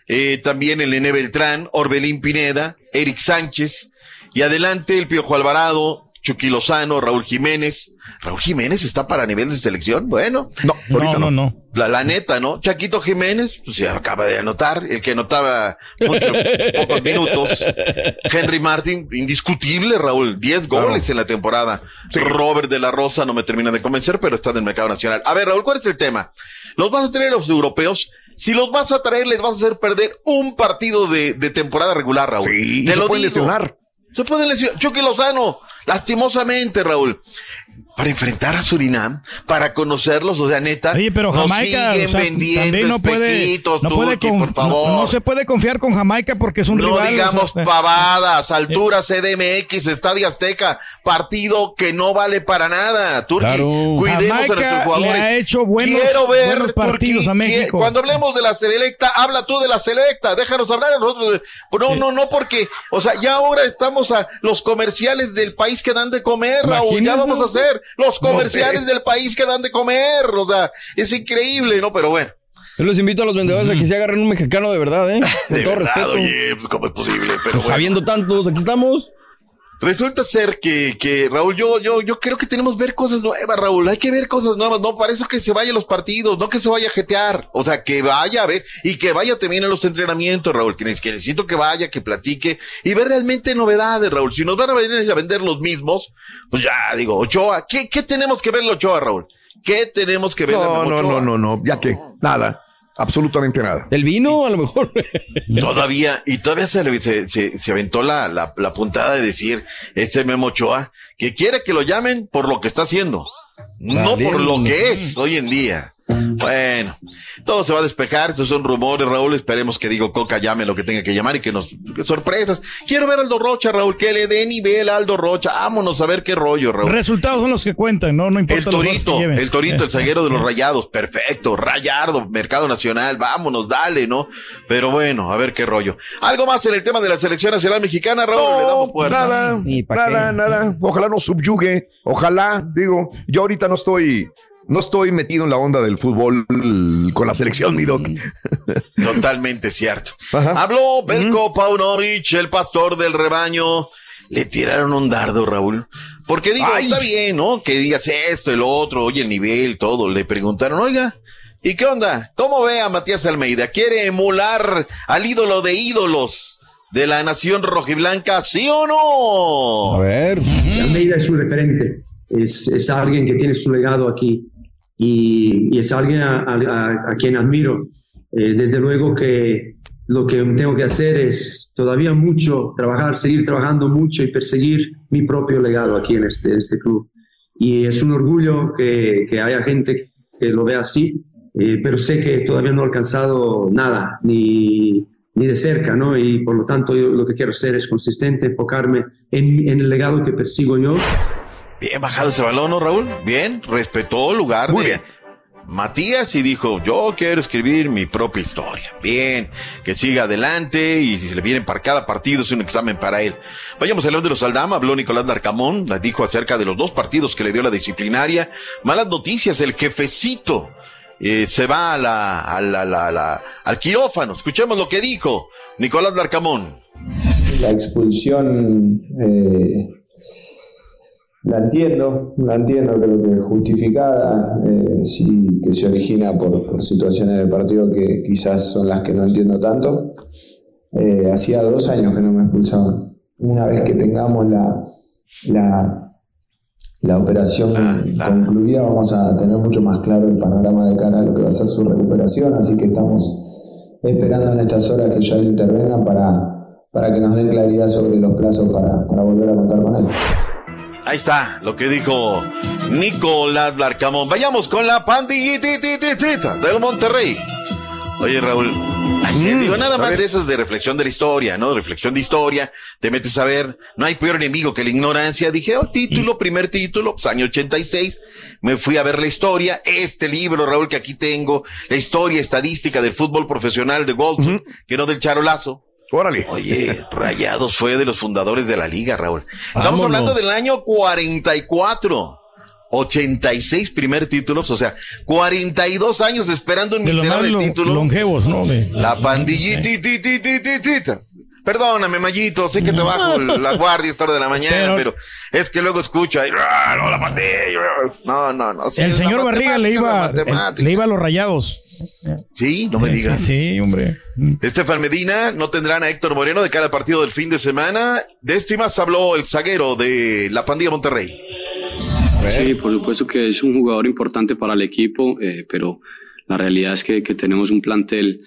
eh, también el Nene Beltrán, Orbelín Pineda, Eric Sánchez, y adelante el Piojo Alvarado, Chucky Lozano, Raúl Jiménez. Raúl Jiménez está para nivel de selección, bueno. No, ahorita No, no, no. La, la neta, ¿no? Chaquito Jiménez, pues ya acaba de anotar, el que anotaba mucho, *laughs* pocos minutos. Henry Martin, indiscutible, Raúl, 10 Claro. goles en la temporada. Robert de la Rosa no me termina de convencer, pero está en el mercado nacional. A ver, Raúl, ¿cuál es el tema? Los vas a tener los europeos. Si los vas a traer, les vas a hacer perder un partido de, de temporada regular, Raúl. Sí, Te se lo pueden digo. lesionar. Se pueden lesionar. Chucky Lozano, lastimosamente, Raúl. Para enfrentar a Surinam, para conocerlos, o sea, neta. Oye, pero Jamaica o sea, también no puede, no, puede por favor. no- no se puede confiar con Jamaica porque es un no rival. o sea, digamos eh, pavadas, altura CDMX, Estadio Azteca, partido que no vale para nada. Turki, cuidemos a Jamaica nuestros jugadores. le ha hecho buenos- Quiero ver buenos partidos a México. Cuando hablemos de la selecta, habla tú de la selecta, déjanos hablar a nosotros. No, no, no, porque, o sea, ya ahora estamos a los comerciales del país que dan de comer, Raúl, ya vamos a hacer los No comerciales sé. del país que dan de comer, o sea, es increíble, ¿no? Pero bueno. Yo los invito a los vendedores a que se agarren un mexicano de verdad, ¿eh? *laughs* Con De todo verdad, respeto. oye, pues cómo es posible, pero Pues bueno. sabiendo tantos, aquí estamos. Resulta ser que, que Raúl, yo, yo, yo creo que tenemos que ver cosas nuevas, Raúl. Hay que ver cosas nuevas, no para eso que se vaya a los partidos, no que se vaya a jetear. O sea, que vaya a ver y que vaya también a los entrenamientos, Raúl. Que, ne- que necesito que vaya, que platique y ver realmente novedades, Raúl. Si nos van a venir a vender los mismos, pues ya digo, Ochoa, ¿qué, qué tenemos que ver Ochoa, Raúl? ¿Qué tenemos que ver No, no, no, no, no, ya que nada, absolutamente nada. El vino, a lo mejor. *laughs* Todavía, y todavía se, le- se, se, se aventó la, la, la puntada de decir, este Memo Ochoa, que quiere que lo llamen por lo que está haciendo, no por lo que es hoy en día. Bueno, todo se va a despejar, estos son rumores, Raúl, esperemos que Digo Coca llame lo que tenga que llamar y que nos, que sorpresas. Quiero ver a Aldo Rocha, Raúl, que le dé nivel a Aldo Rocha, vámonos a ver qué rollo, Raúl. Resultados son los que cuentan, no, no importa El los goles que torito, el torito, el Eh, zaguero de los rayados, perfecto, rayardo, mercado nacional, vámonos, dale, ¿no? Pero bueno, a ver qué rollo. Algo más en el tema de la selección nacional mexicana, Raúl, le damos fuerza. Nada, nada, qué. nada. Ojalá no subyugue. Ojalá, digo, yo ahorita no estoy, no estoy metido en la onda del fútbol con la selección, mi doc. *laughs* Totalmente cierto. Habló Belko Paunovic, el pastor del rebaño. Le tiraron un dardo, Raúl. Porque digo, Ay. está bien, ¿no? Que digas esto, el otro, oye el nivel, todo. Le preguntaron, oiga, ¿y qué onda? ¿Cómo ve a Matías Almeida? ¿Quiere emular al ídolo de ídolos de la nación rojiblanca, sí o no? A ver. Almeida es un referente, es, es alguien que tiene su legado aquí y, y es alguien a, a- a quien admiro. Eh, desde luego que lo que tengo que hacer es todavía mucho, trabajar, seguir trabajando mucho y perseguir mi propio legado aquí en este, este club. Y es un orgullo que, que haya gente que lo vea así, eh, pero sé que todavía no he alcanzado nada, ni, ni de cerca, ¿no? Y por lo tanto yo lo que quiero hacer es consistente, enfocarme en, en el legado que persigo yo. Bien bajado ese balón, ¿no, Raúl? Bien, respetó el lugar Muy de bien. Matías y dijo, yo quiero escribir mi propia historia. Bien, que siga adelante y si le vienen para cada partido es un examen para él. Vayamos al León de los Aldama, habló Nicolás Darcamón, les dijo acerca de los dos partidos que le dio la disciplinaria. Malas noticias, el jefecito eh, se va a la, a la- la- la- al quirófano. Escuchemos lo que dijo Nicolás Darcamón. La expulsión eh, la entiendo, la entiendo, creo que es justificada, eh, sí que se origina por, por situaciones del partido que quizás son las que no entiendo tanto. Eh, hacía dos años que no me expulsaban. Una vez que tengamos la, la, la operación concluida, vamos a tener mucho más claro el panorama de cara a lo que va a ser su recuperación, así que estamos esperando en estas horas que ya lo intervengan para, para que nos den claridad sobre los plazos para, para volver a contar con él. Ahí está lo que dijo Nicolás Larcamón. Vayamos con la pandillita del Monterrey. Oye, Raúl, ayer digo nada más de esas de reflexión de la historia, ¿no? Reflexión de historia, te metes a ver, no hay peor enemigo que la ignorancia. Dije, oh, título, primer título, pues año 86, me fui a ver la historia, este libro, Raúl, que aquí tengo, la historia estadística del fútbol profesional de Golf, que no del charolazo. Órale. Oye, Rayados fue de los fundadores de la liga, Raúl. Estamos Vámonos. hablando del año 44. 86 primer títulos, o sea, 42 años esperando un De miserable lo- título. longevos, ¿no? De- La pandillita. Perdóname, Mayito, sé que te bajo la guardia esta hora de la mañana, pero, es que luego escucho ahí, "Ah, no, la pandilla. No, no, no. sí, el señor Barriga le iba, le iba a los rayados. Sí, no me Sí, digas. Sí, sí, hombre. Estefan Medina, no tendrán a Héctor Moreno de cada partido del fin de semana. De esto y más habló el zaguero de la pandilla Monterrey. Sí, por supuesto que es un jugador importante para el equipo, eh, pero la realidad es que, que tenemos un plantel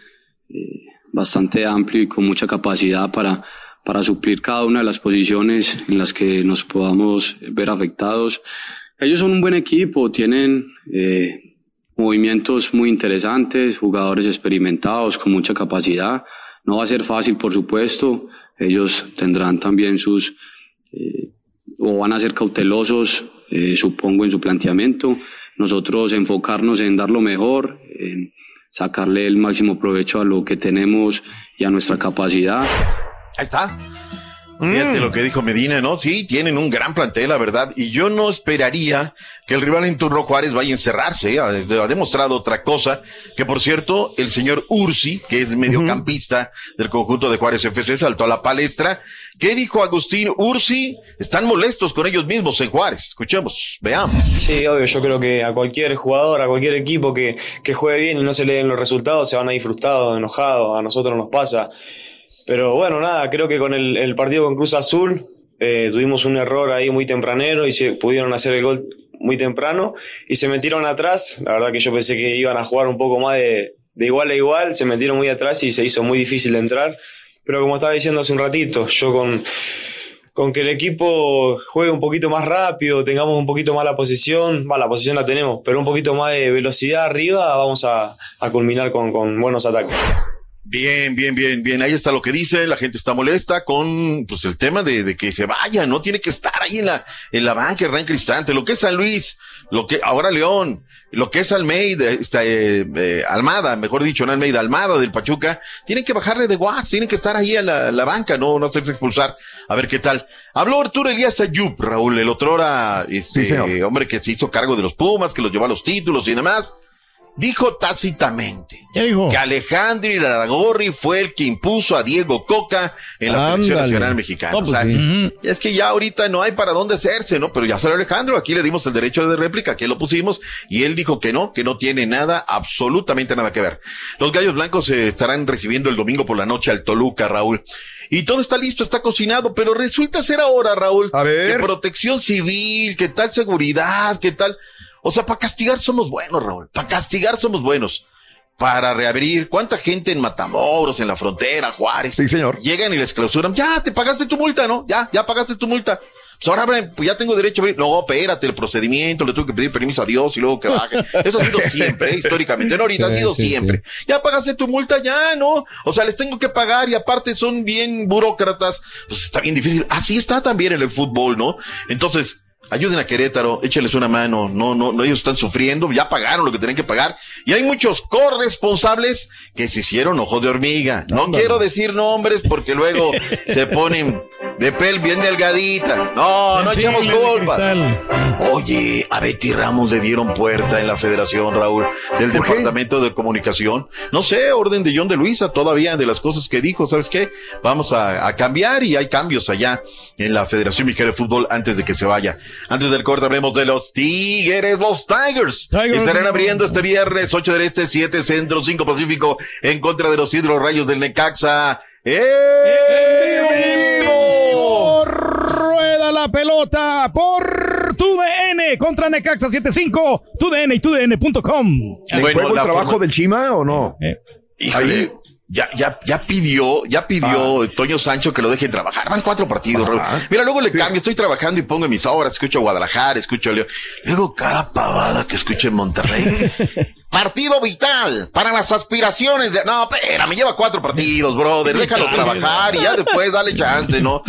eh, bastante amplio y con mucha capacidad para, para suplir cada una de las posiciones en las que nos podamos ver afectados. Ellos son un buen equipo, tienen eh, movimientos muy interesantes, jugadores experimentados con mucha capacidad. No va a ser fácil, por supuesto. Ellos tendrán también sus, eh, o van a ser cautelosos, eh, supongo, en su planteamiento. Nosotros enfocarnos en dar lo mejor, en sacarle el máximo provecho a lo que tenemos y a nuestra capacidad. Ahí está. Fíjate lo que dijo Medina, ¿no? Sí, tienen un gran plantel, la verdad. Y yo no esperaría que el rival en turno Juárez vaya a encerrarse. ¿eh? Ha, ha demostrado otra cosa. Que por cierto, el señor Ursi, que es mediocampista del conjunto de Juárez FC, saltó a la palestra. ¿Qué dijo Agustín Ursi? Están molestos con ellos mismos en Juárez. Escuchemos, veamos. Sí, obvio, yo creo que a cualquier jugador, a cualquier equipo que, que juegue bien y no se le den los resultados, se van a ir frustrados, enojados, a nosotros nos pasa. Pero bueno, nada, creo que con el, partido con Cruz Azul eh, tuvimos un error ahí muy tempranero y se pudieron hacer el gol muy temprano y se metieron atrás. La verdad que yo pensé que iban a jugar un poco más de, de igual a igual, se metieron muy atrás y se hizo muy difícil de entrar. Pero como estaba diciendo hace un ratito, yo con, con que el equipo juegue un poquito más rápido, tengamos un poquito más la posición, va, la posición la tenemos, pero un poquito más de velocidad arriba, vamos a, a culminar con, con buenos ataques. Bien, bien, bien, bien. Ahí está lo que dice. La gente está molesta con pues el tema de, de que se vaya, no tiene que estar ahí en la, en la banca, Hernán Cristante. Lo que es San Luis, lo que ahora León, lo que es Almeida, esta, eh, eh, Almada, mejor dicho, no Almeida, Almada del Pachuca, tienen que bajarle de guas, tienen que estar ahí a la, la banca, no, no hacerse expulsar. A ver qué tal. Habló Arturo Elías Ayub, Raúl, el otro era, este, Sí, señor. hombre que se hizo cargo de los Pumas, que los llevó a los títulos y demás. Dijo tácitamente que Alejandro Iraragorri fue el que impuso a Diego Coca en la selección nacional mexicana. No, pues O sea, sí. Es que ya ahorita no hay para dónde hacerse, ¿no? Pero ya salió Alejandro, aquí le dimos el derecho de réplica, que lo pusimos, y él dijo que no, que no tiene nada, absolutamente nada que ver. Los Gallos Blancos se estarán recibiendo el domingo por la noche al Toluca, Raúl. Y todo está listo, está cocinado, pero resulta ser ahora, Raúl, que protección civil, que tal seguridad, que tal. O sea, para castigar somos buenos, Raúl. Para castigar somos buenos. Para reabrir, ¿cuánta gente en Matamoros, en la frontera, Juárez? Sí, señor. Llegan y les clausuran. Ya, te pagaste tu multa, ¿no? Ya, ya pagaste tu multa. Pues ahora pues ya tengo derecho a abrir. No, espérate, el procedimiento, le tuve que pedir permiso a Dios y luego que baje. Eso ha sido *laughs* siempre, ¿eh? históricamente. No, ahorita ha sido sí, siempre. Ya pagaste tu multa, ya, ¿no? O sea, les tengo que pagar y aparte son bien burócratas. Pues está bien difícil. Así está también en el fútbol, ¿no? Entonces, ayuden a Querétaro, échenles una mano. No, no, no, ellos están sufriendo, ya pagaron lo que tenían que pagar. Y hay muchos corresponsables que se hicieron ojo de hormiga. No quiero decir nombres porque luego *laughs* se ponen de pel bien delgaditas. No, no echamos culpa. Oye, a Betty Ramos le dieron puerta en la federación, Raúl, del Departamento de Comunicación. No sé, orden de John de Luisa, todavía de las cosas que dijo, ¿sabes qué? Vamos a, a cambiar y hay cambios allá en la Federación Mexicana de Fútbol antes de que se vaya. Antes del corte hablemos de los Tigres, los Tigers. Tigers. Estarán abriendo este viernes, 8 del Este, 7 Centro, 5 Pacífico, en contra de los Hidros Rayos del Necaxa. ¡En vivo! Rueda la pelota por tu DN contra Necaxa 75, tu DN y tu DN.com. ¿Le Bueno, juego el trabajo forma- del Chima o no? Híjole, ya, ya, ya pidió, ya pidió Toño Sancho que lo deje trabajar. Van cuatro partidos, Raúl. Mira, luego le cambio, estoy trabajando y pongo emisoras, escucho Guadalajara, escucho León. Luego cada pavada que escucho en Monterrey. *laughs* Partido vital para las aspiraciones de. No, espera, me lleva cuatro partidos, brother. Déjalo trabajar y ya después dale chance, ¿no?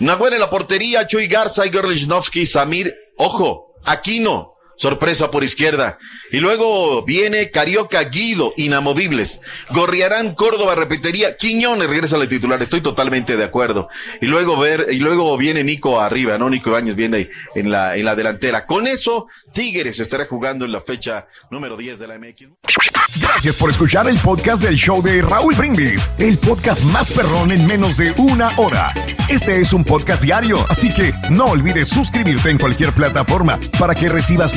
Nahuel en la portería, Chuy Garza, Igor Lichnowsky, Samir. Ojo, Aquino. Sorpresa por izquierda. Y luego viene Carioca Guido, inamovibles. Gorriarán Córdoba, repetiría. Quiñones regresa a la titular. Estoy totalmente de acuerdo. Y luego ver, y luego viene Nico arriba, ¿no? Nico Ibáñez viene en la, en la delantera. Con eso, Tigres estará jugando en la fecha número 10 de la MX. Gracias por escuchar el podcast del show de Raúl Brindis, el podcast más perrón en menos de una hora. Este es un podcast diario, así que no olvides suscribirte en cualquier plataforma para que recibas